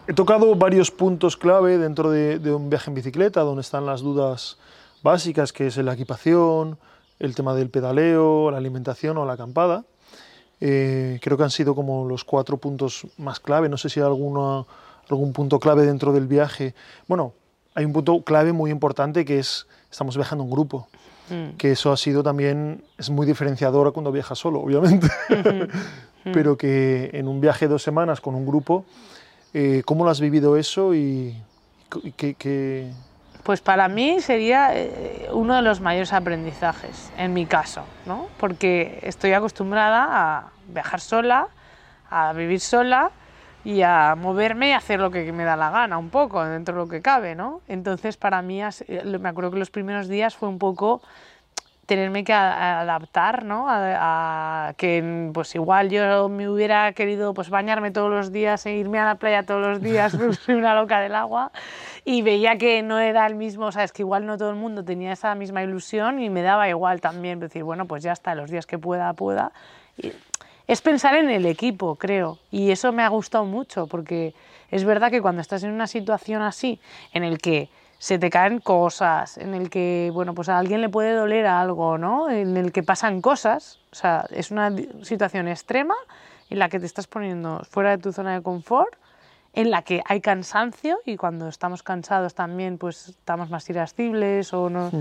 he tocado varios puntos clave dentro de, de un viaje en bicicleta, donde están las dudas básicas, que es la equipación, el tema del pedaleo, la alimentación o la acampada. Eh, creo que han sido como los cuatro puntos más clave. No sé si hay alguna, algún punto clave dentro del viaje. Bueno, hay un punto clave muy importante que es, estamos viajando en grupo. Mm. Que eso ha sido también, es muy diferenciador cuando viajas solo, obviamente. Pero que en un viaje de dos semanas con un grupo, eh, ¿cómo lo has vivido eso y, y qué, qué- Pues para mí sería eh, uno de los mayores aprendizajes, en mi caso, ¿no? Porque estoy acostumbrada a viajar sola, a vivir sola y a moverme y hacer lo que me da la gana, un poco, dentro de lo que cabe, ¿no? Entonces, para mí, eh, me acuerdo que los primeros días fue un poco tenerme que adaptar, ¿no? A, a que pues igual yo me hubiera querido pues bañarme todos los días e irme a la playa todos los días, porque soy una loca del agua y veía que no era el mismo, o sea, es que igual no todo el mundo tenía esa misma ilusión y me daba igual también decir, bueno, pues ya está, los días que pueda, pueda. Y es pensar en el equipo, creo, y eso me ha gustado mucho porque es verdad que cuando estás en una situación así, en el que se te caen cosas, en el que, bueno, pues a alguien le puede doler algo, ¿no? En el que pasan cosas, o sea, es una situación extrema en la que te estás poniendo fuera de tu zona de confort, en la que hay cansancio y cuando estamos cansados también, pues estamos más irascibles o no...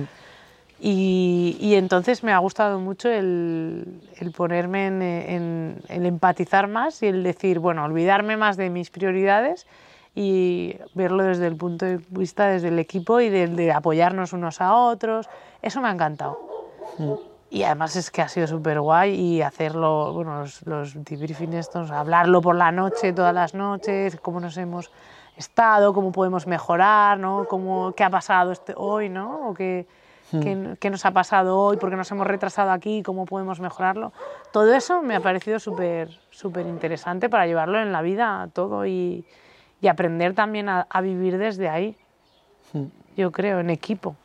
Y, y entonces me ha gustado mucho el, el ponerme en, en- el empatizar más y el decir, bueno, olvidarme más de mis prioridades y verlo desde el punto de vista desde el equipo y de, de apoyarnos unos a otros. Eso me ha encantado. Y además es que ha sido súper guay y hacerlo, bueno, los, los estos, hablarlo por la noche, todas las noches, cómo nos hemos estado, cómo podemos mejorar, ¿no? Cómo, qué ha pasado este, hoy, ¿no? O qué, qué, qué nos ha pasado hoy, por qué nos hemos retrasado aquí, cómo podemos mejorarlo. Todo eso me ha parecido súper súper interesante para llevarlo en la vida todo y, y aprender también a, a vivir desde ahí, yo creo, en equipo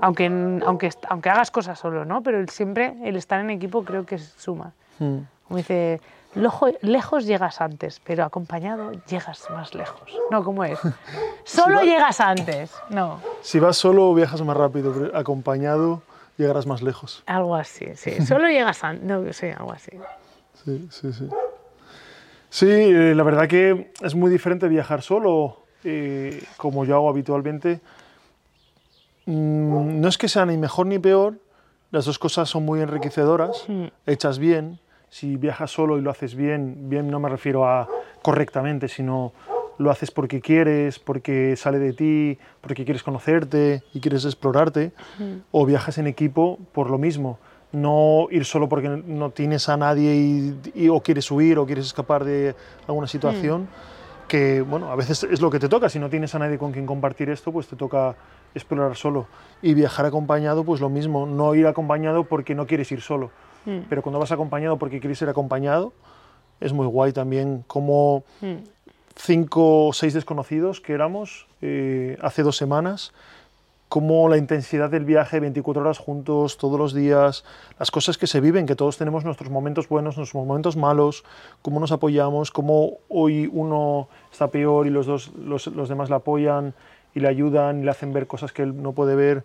aunque, aunque, est- aunque hagas cosas solo, ¿no? Pero el- siempre el estar en equipo creo que suma. Mm. Como dice, "Lojo- lejos llegas antes, pero acompañado llegas más lejos. No, ¿cómo es? Solo llegas antes. No, Si vas solo, viajas más rápido, pero acompañado, llegarás más lejos. algo así, sí. Solo llegas antes. No, sí, algo así. Sí, sí, sí. Sí, eh, la verdad que es muy diferente viajar solo, eh, como yo hago habitualmente. Mm, no es que sea ni mejor ni peor, las dos cosas son muy enriquecedoras, Mm. hechas bien. Si viajas solo y lo haces bien, bien no me refiero a correctamente, sino lo haces porque quieres, porque sale de ti, porque quieres conocerte y quieres explorarte, o viajas en equipo por lo mismo. No ir solo porque no tienes a nadie y, y- o quieres huir o quieres escapar de alguna situación, que bueno, a veces es lo que te toca. Si no tienes a nadie con quien compartir esto, pues te toca explorar solo. Y viajar acompañado, pues lo mismo. No ir acompañado porque no quieres ir solo. Mm. Pero cuando vas acompañado porque quieres ir acompañado, es muy guay también como Mm. cinco o seis desconocidos que éramos eh, hace dos semanas, como la intensidad del viaje, 24 horas juntos, todos los días, las cosas que se viven, que todos tenemos nuestros momentos buenos, nuestros momentos malos, cómo nos apoyamos, cómo hoy uno está peor y los, dos, los, los demás le apoyan y le ayudan y le hacen ver cosas que él no puede ver,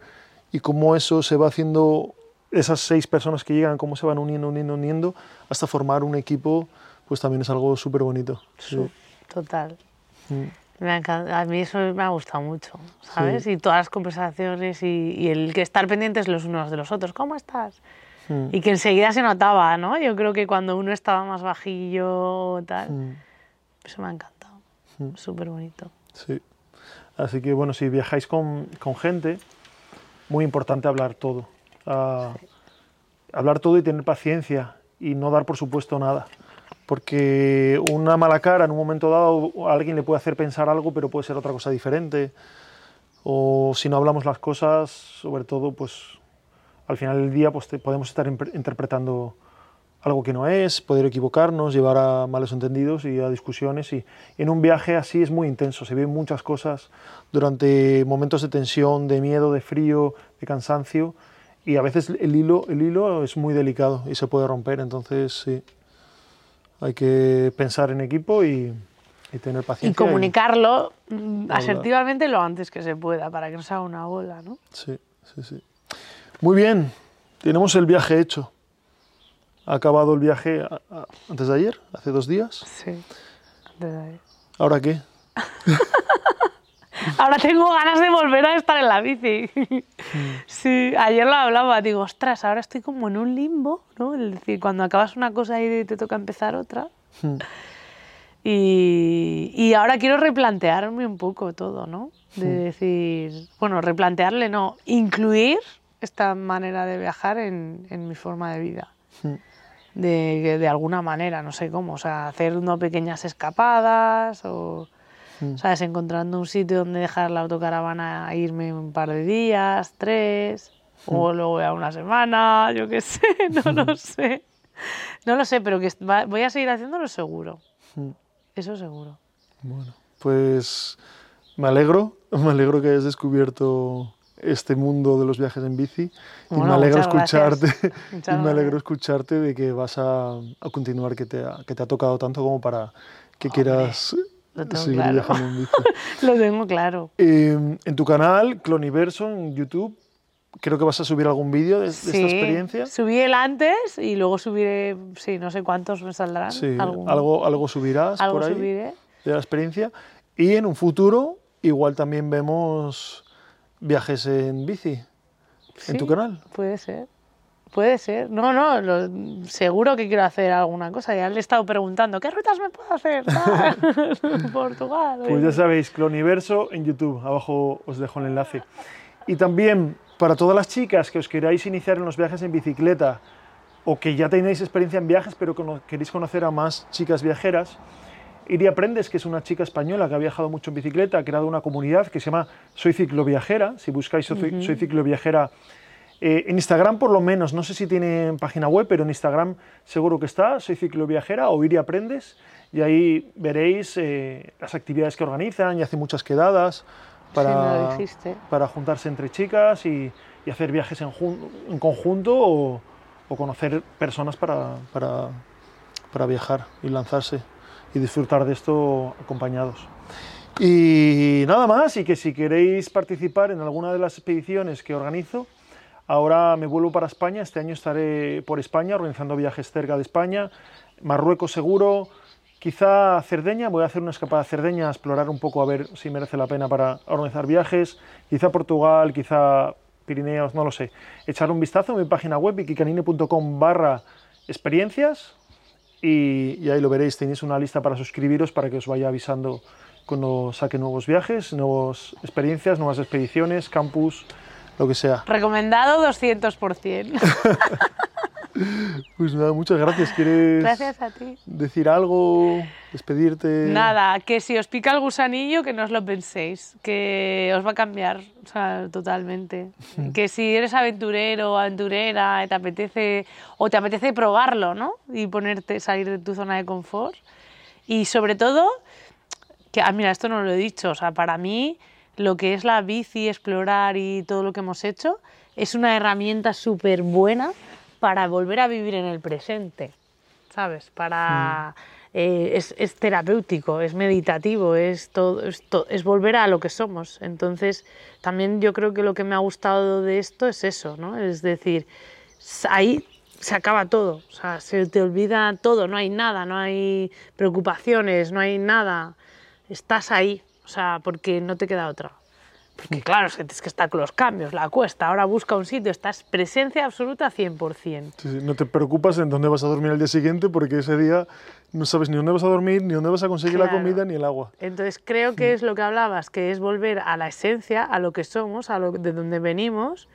y cómo eso se va haciendo, esas seis personas que llegan, cómo se van uniendo, uniendo, uniendo, hasta formar un equipo, pues también es algo súper bonito. Su- Total. Mm. Me ha encan- a mí eso me ha gustado mucho, ¿sabes? Y todas las conversaciones y, y el que estar pendientes los unos de los otros. ¿Cómo estás? Mm. Y que enseguida se notaba, ¿no? Yo creo que cuando uno estaba más bajillo, tal, Mm. eso me ha encantado. Súper bonito. Sí. Así que bueno, si viajáis con, con gente, muy importante hablar todo. Ah, Hablar todo y tener paciencia y no dar por supuesto nada. Porque una mala cara en un momento dado a alguien le puede hacer pensar algo, pero puede ser otra cosa diferente. O si no hablamos las cosas, sobre todo, pues al final del día pues, podemos estar interpretando algo que no es, poder equivocarnos, llevar a malos entendidos y a discusiones. Y en un viaje así es muy intenso, se ven muchas cosas durante momentos de tensión, de miedo, de frío, de cansancio. Y a veces el hilo, el hilo es muy delicado y se puede romper. Entonces, sí, hay que pensar en equipo y, y tener Y paciencia. comunicarlo mm, Hablar. asertivamente lo antes que se pueda, para que no se haga una bola, ¿no? Sí, sí, sí. Muy bien, tenemos el viaje hecho. Ha acabado el viaje a- a- antes de ayer, hace dos días. Sí. Antes de ahí. ¿Ahora qué? Ahora tengo ganas de volver a estar en la bici. Sí, ayer lo hablaba, digo, ostras, ahora estoy como en un limbo, ¿no? Es decir, cuando acabas una cosa y te toca empezar otra. Hmm. Y, y ahora quiero replantearme un poco todo, ¿no? De decir, bueno, replantearle, no, incluir esta manera de viajar en, en mi forma de vida. Hmm. De, de alguna manera, no sé cómo, o sea, hacer unas pequeñas escapadas o, Mm. ¿sabes? Encontrando un sitio donde dejar la autocaravana e irme un par de días, tres, o luego a una semana, yo qué sé, no lo sé. No lo sé, pero que voy a seguir haciéndolo seguro. Hmm. Eso seguro. Bueno, pues me alegro, me alegro que hayas descubierto este mundo de los viajes en bici y me Bueno, alegro escucharte y me alegro escucharte de que vas a, a continuar que te, ha, que te ha tocado tanto como para que quieras lo tengo claro. Lo tengo claro. Eh, en tu canal, Cloniverso, en YouTube, creo que vas a subir algún vídeo de, de esta experiencia. Subí el antes y luego subiré, sí, no sé cuántos me saldrán. Sí, algún- algo, algo subirás algo por ahí subiré. de la experiencia. Y en un futuro, igual también vemos viajes en bici. en tu canal. Puede ser. Puede ser. No, no, lo- seguro que quiero hacer alguna cosa. Ya le he estado preguntando, ¿qué rutas me puedo hacer? Portugal. Pues ya sabéis, Cloniverso en YouTube, abajo os dejo el enlace. Y también para todas las chicas que os queráis iniciar en los viajes en bicicleta o que ya tenéis experiencia en viajes pero queréis conocer a más chicas viajeras, Iria Prendes, que es una chica española que ha viajado mucho en bicicleta, ha creado una comunidad que se llama Soy Cicloviajera. Si buscáis Soy, Soy Cicloviajera eh, en Instagram por lo menos, no sé si tiene página web, pero en Instagram seguro que está, Soy Cicloviajera o Iria Aprendes, y ahí veréis eh, las actividades que organizan y hace muchas quedadas para, dijiste. para juntarse entre chicas y, y hacer viajes en, en conjunto o, o conocer personas para, para, para viajar y lanzarse y disfrutar de esto acompañados. Y nada más, y que si queréis participar en alguna de las expediciones que organizo, ahora me vuelvo para España, este año estaré por España organizando viajes cerca de España, Marruecos seguro, quizá Cerdeña, voy a hacer una escapada a Cerdeña, a explorar un poco a ver si merece la pena para organizar viajes, quizá Portugal, quizá Pirineos, no lo sé. Echar un vistazo a mi página web, ikicanine.com barra experiencias, y, y ahí lo veréis, tenéis una lista para suscribiros para que os vaya avisando cuando saque nuevos viajes, nuevas experiencias, nuevas expediciones, campus, lo que sea. Recomendado 200%. Pues nada, muchas gracias. ¿Quieres Gracias a ti. decir algo? ¿Despedirte? Nada, que si os pica el gusanillo, que no os lo penséis, que os va a cambiar o sea, totalmente. Que si eres aventurero aventurera, te apetece, o te apetece probarlo, ¿no? Y ponerte, salir de tu zona de confort. Y sobre todo, que, ah, mira, esto no lo he dicho, o sea, para mí lo que es la bici, explorar y todo lo que hemos hecho, es una herramienta súper buena para volver a vivir en el presente, ¿sabes? Para... eh, es, es terapéutico, es meditativo, es, todo, es, to- es volver a lo que somos. Entonces, también yo creo que lo que me ha gustado de esto es eso, ¿no? Es decir, ahí se acaba todo, o sea, se te olvida todo, no hay nada, no hay preocupaciones, no hay nada. Estás ahí, o sea, porque no te queda otra. Porque claro, es que estar con los cambios, la cuesta, ahora busca un sitio, estás presencia absoluta 100%. Sí, sí, No te preocupas en dónde vas a dormir al día siguiente porque ese día no sabes ni dónde vas a dormir, ni dónde vas a conseguir la Claro. comida, ni el agua. Entonces creo que es lo que hablabas, que es volver a la esencia, a lo que somos, a lo de donde venimos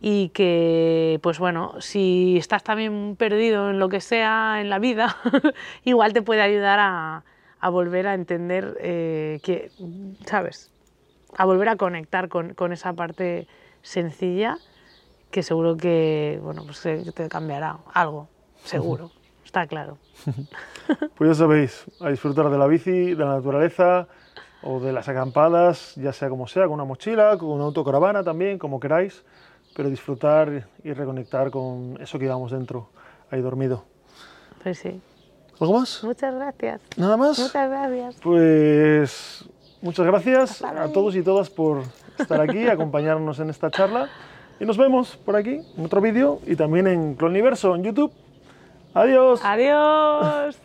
y que, pues bueno, si estás también perdido en lo que sea en la vida, igual te puede ayudar a, a volver a entender eh, que, ¿sabes? A volver a conectar con, con esa parte sencilla que seguro que, bueno, pues que te cambiará algo, seguro, está claro. Pues ya sabéis, a disfrutar de la bici, de la naturaleza o de las acampadas, ya sea como sea, con una mochila, con una autocaravana también, como queráis, pero disfrutar y reconectar con eso que llevamos dentro, ahí dormido. Pues sí. ¿Algo más? Muchas gracias. ¿Nada más? Muchas gracias. Pues muchas gracias a todos y todas por estar aquí, acompañarnos en esta charla. Y nos vemos por aquí en otro vídeo y también en Cloniverso en YouTube. Adiós. Adiós.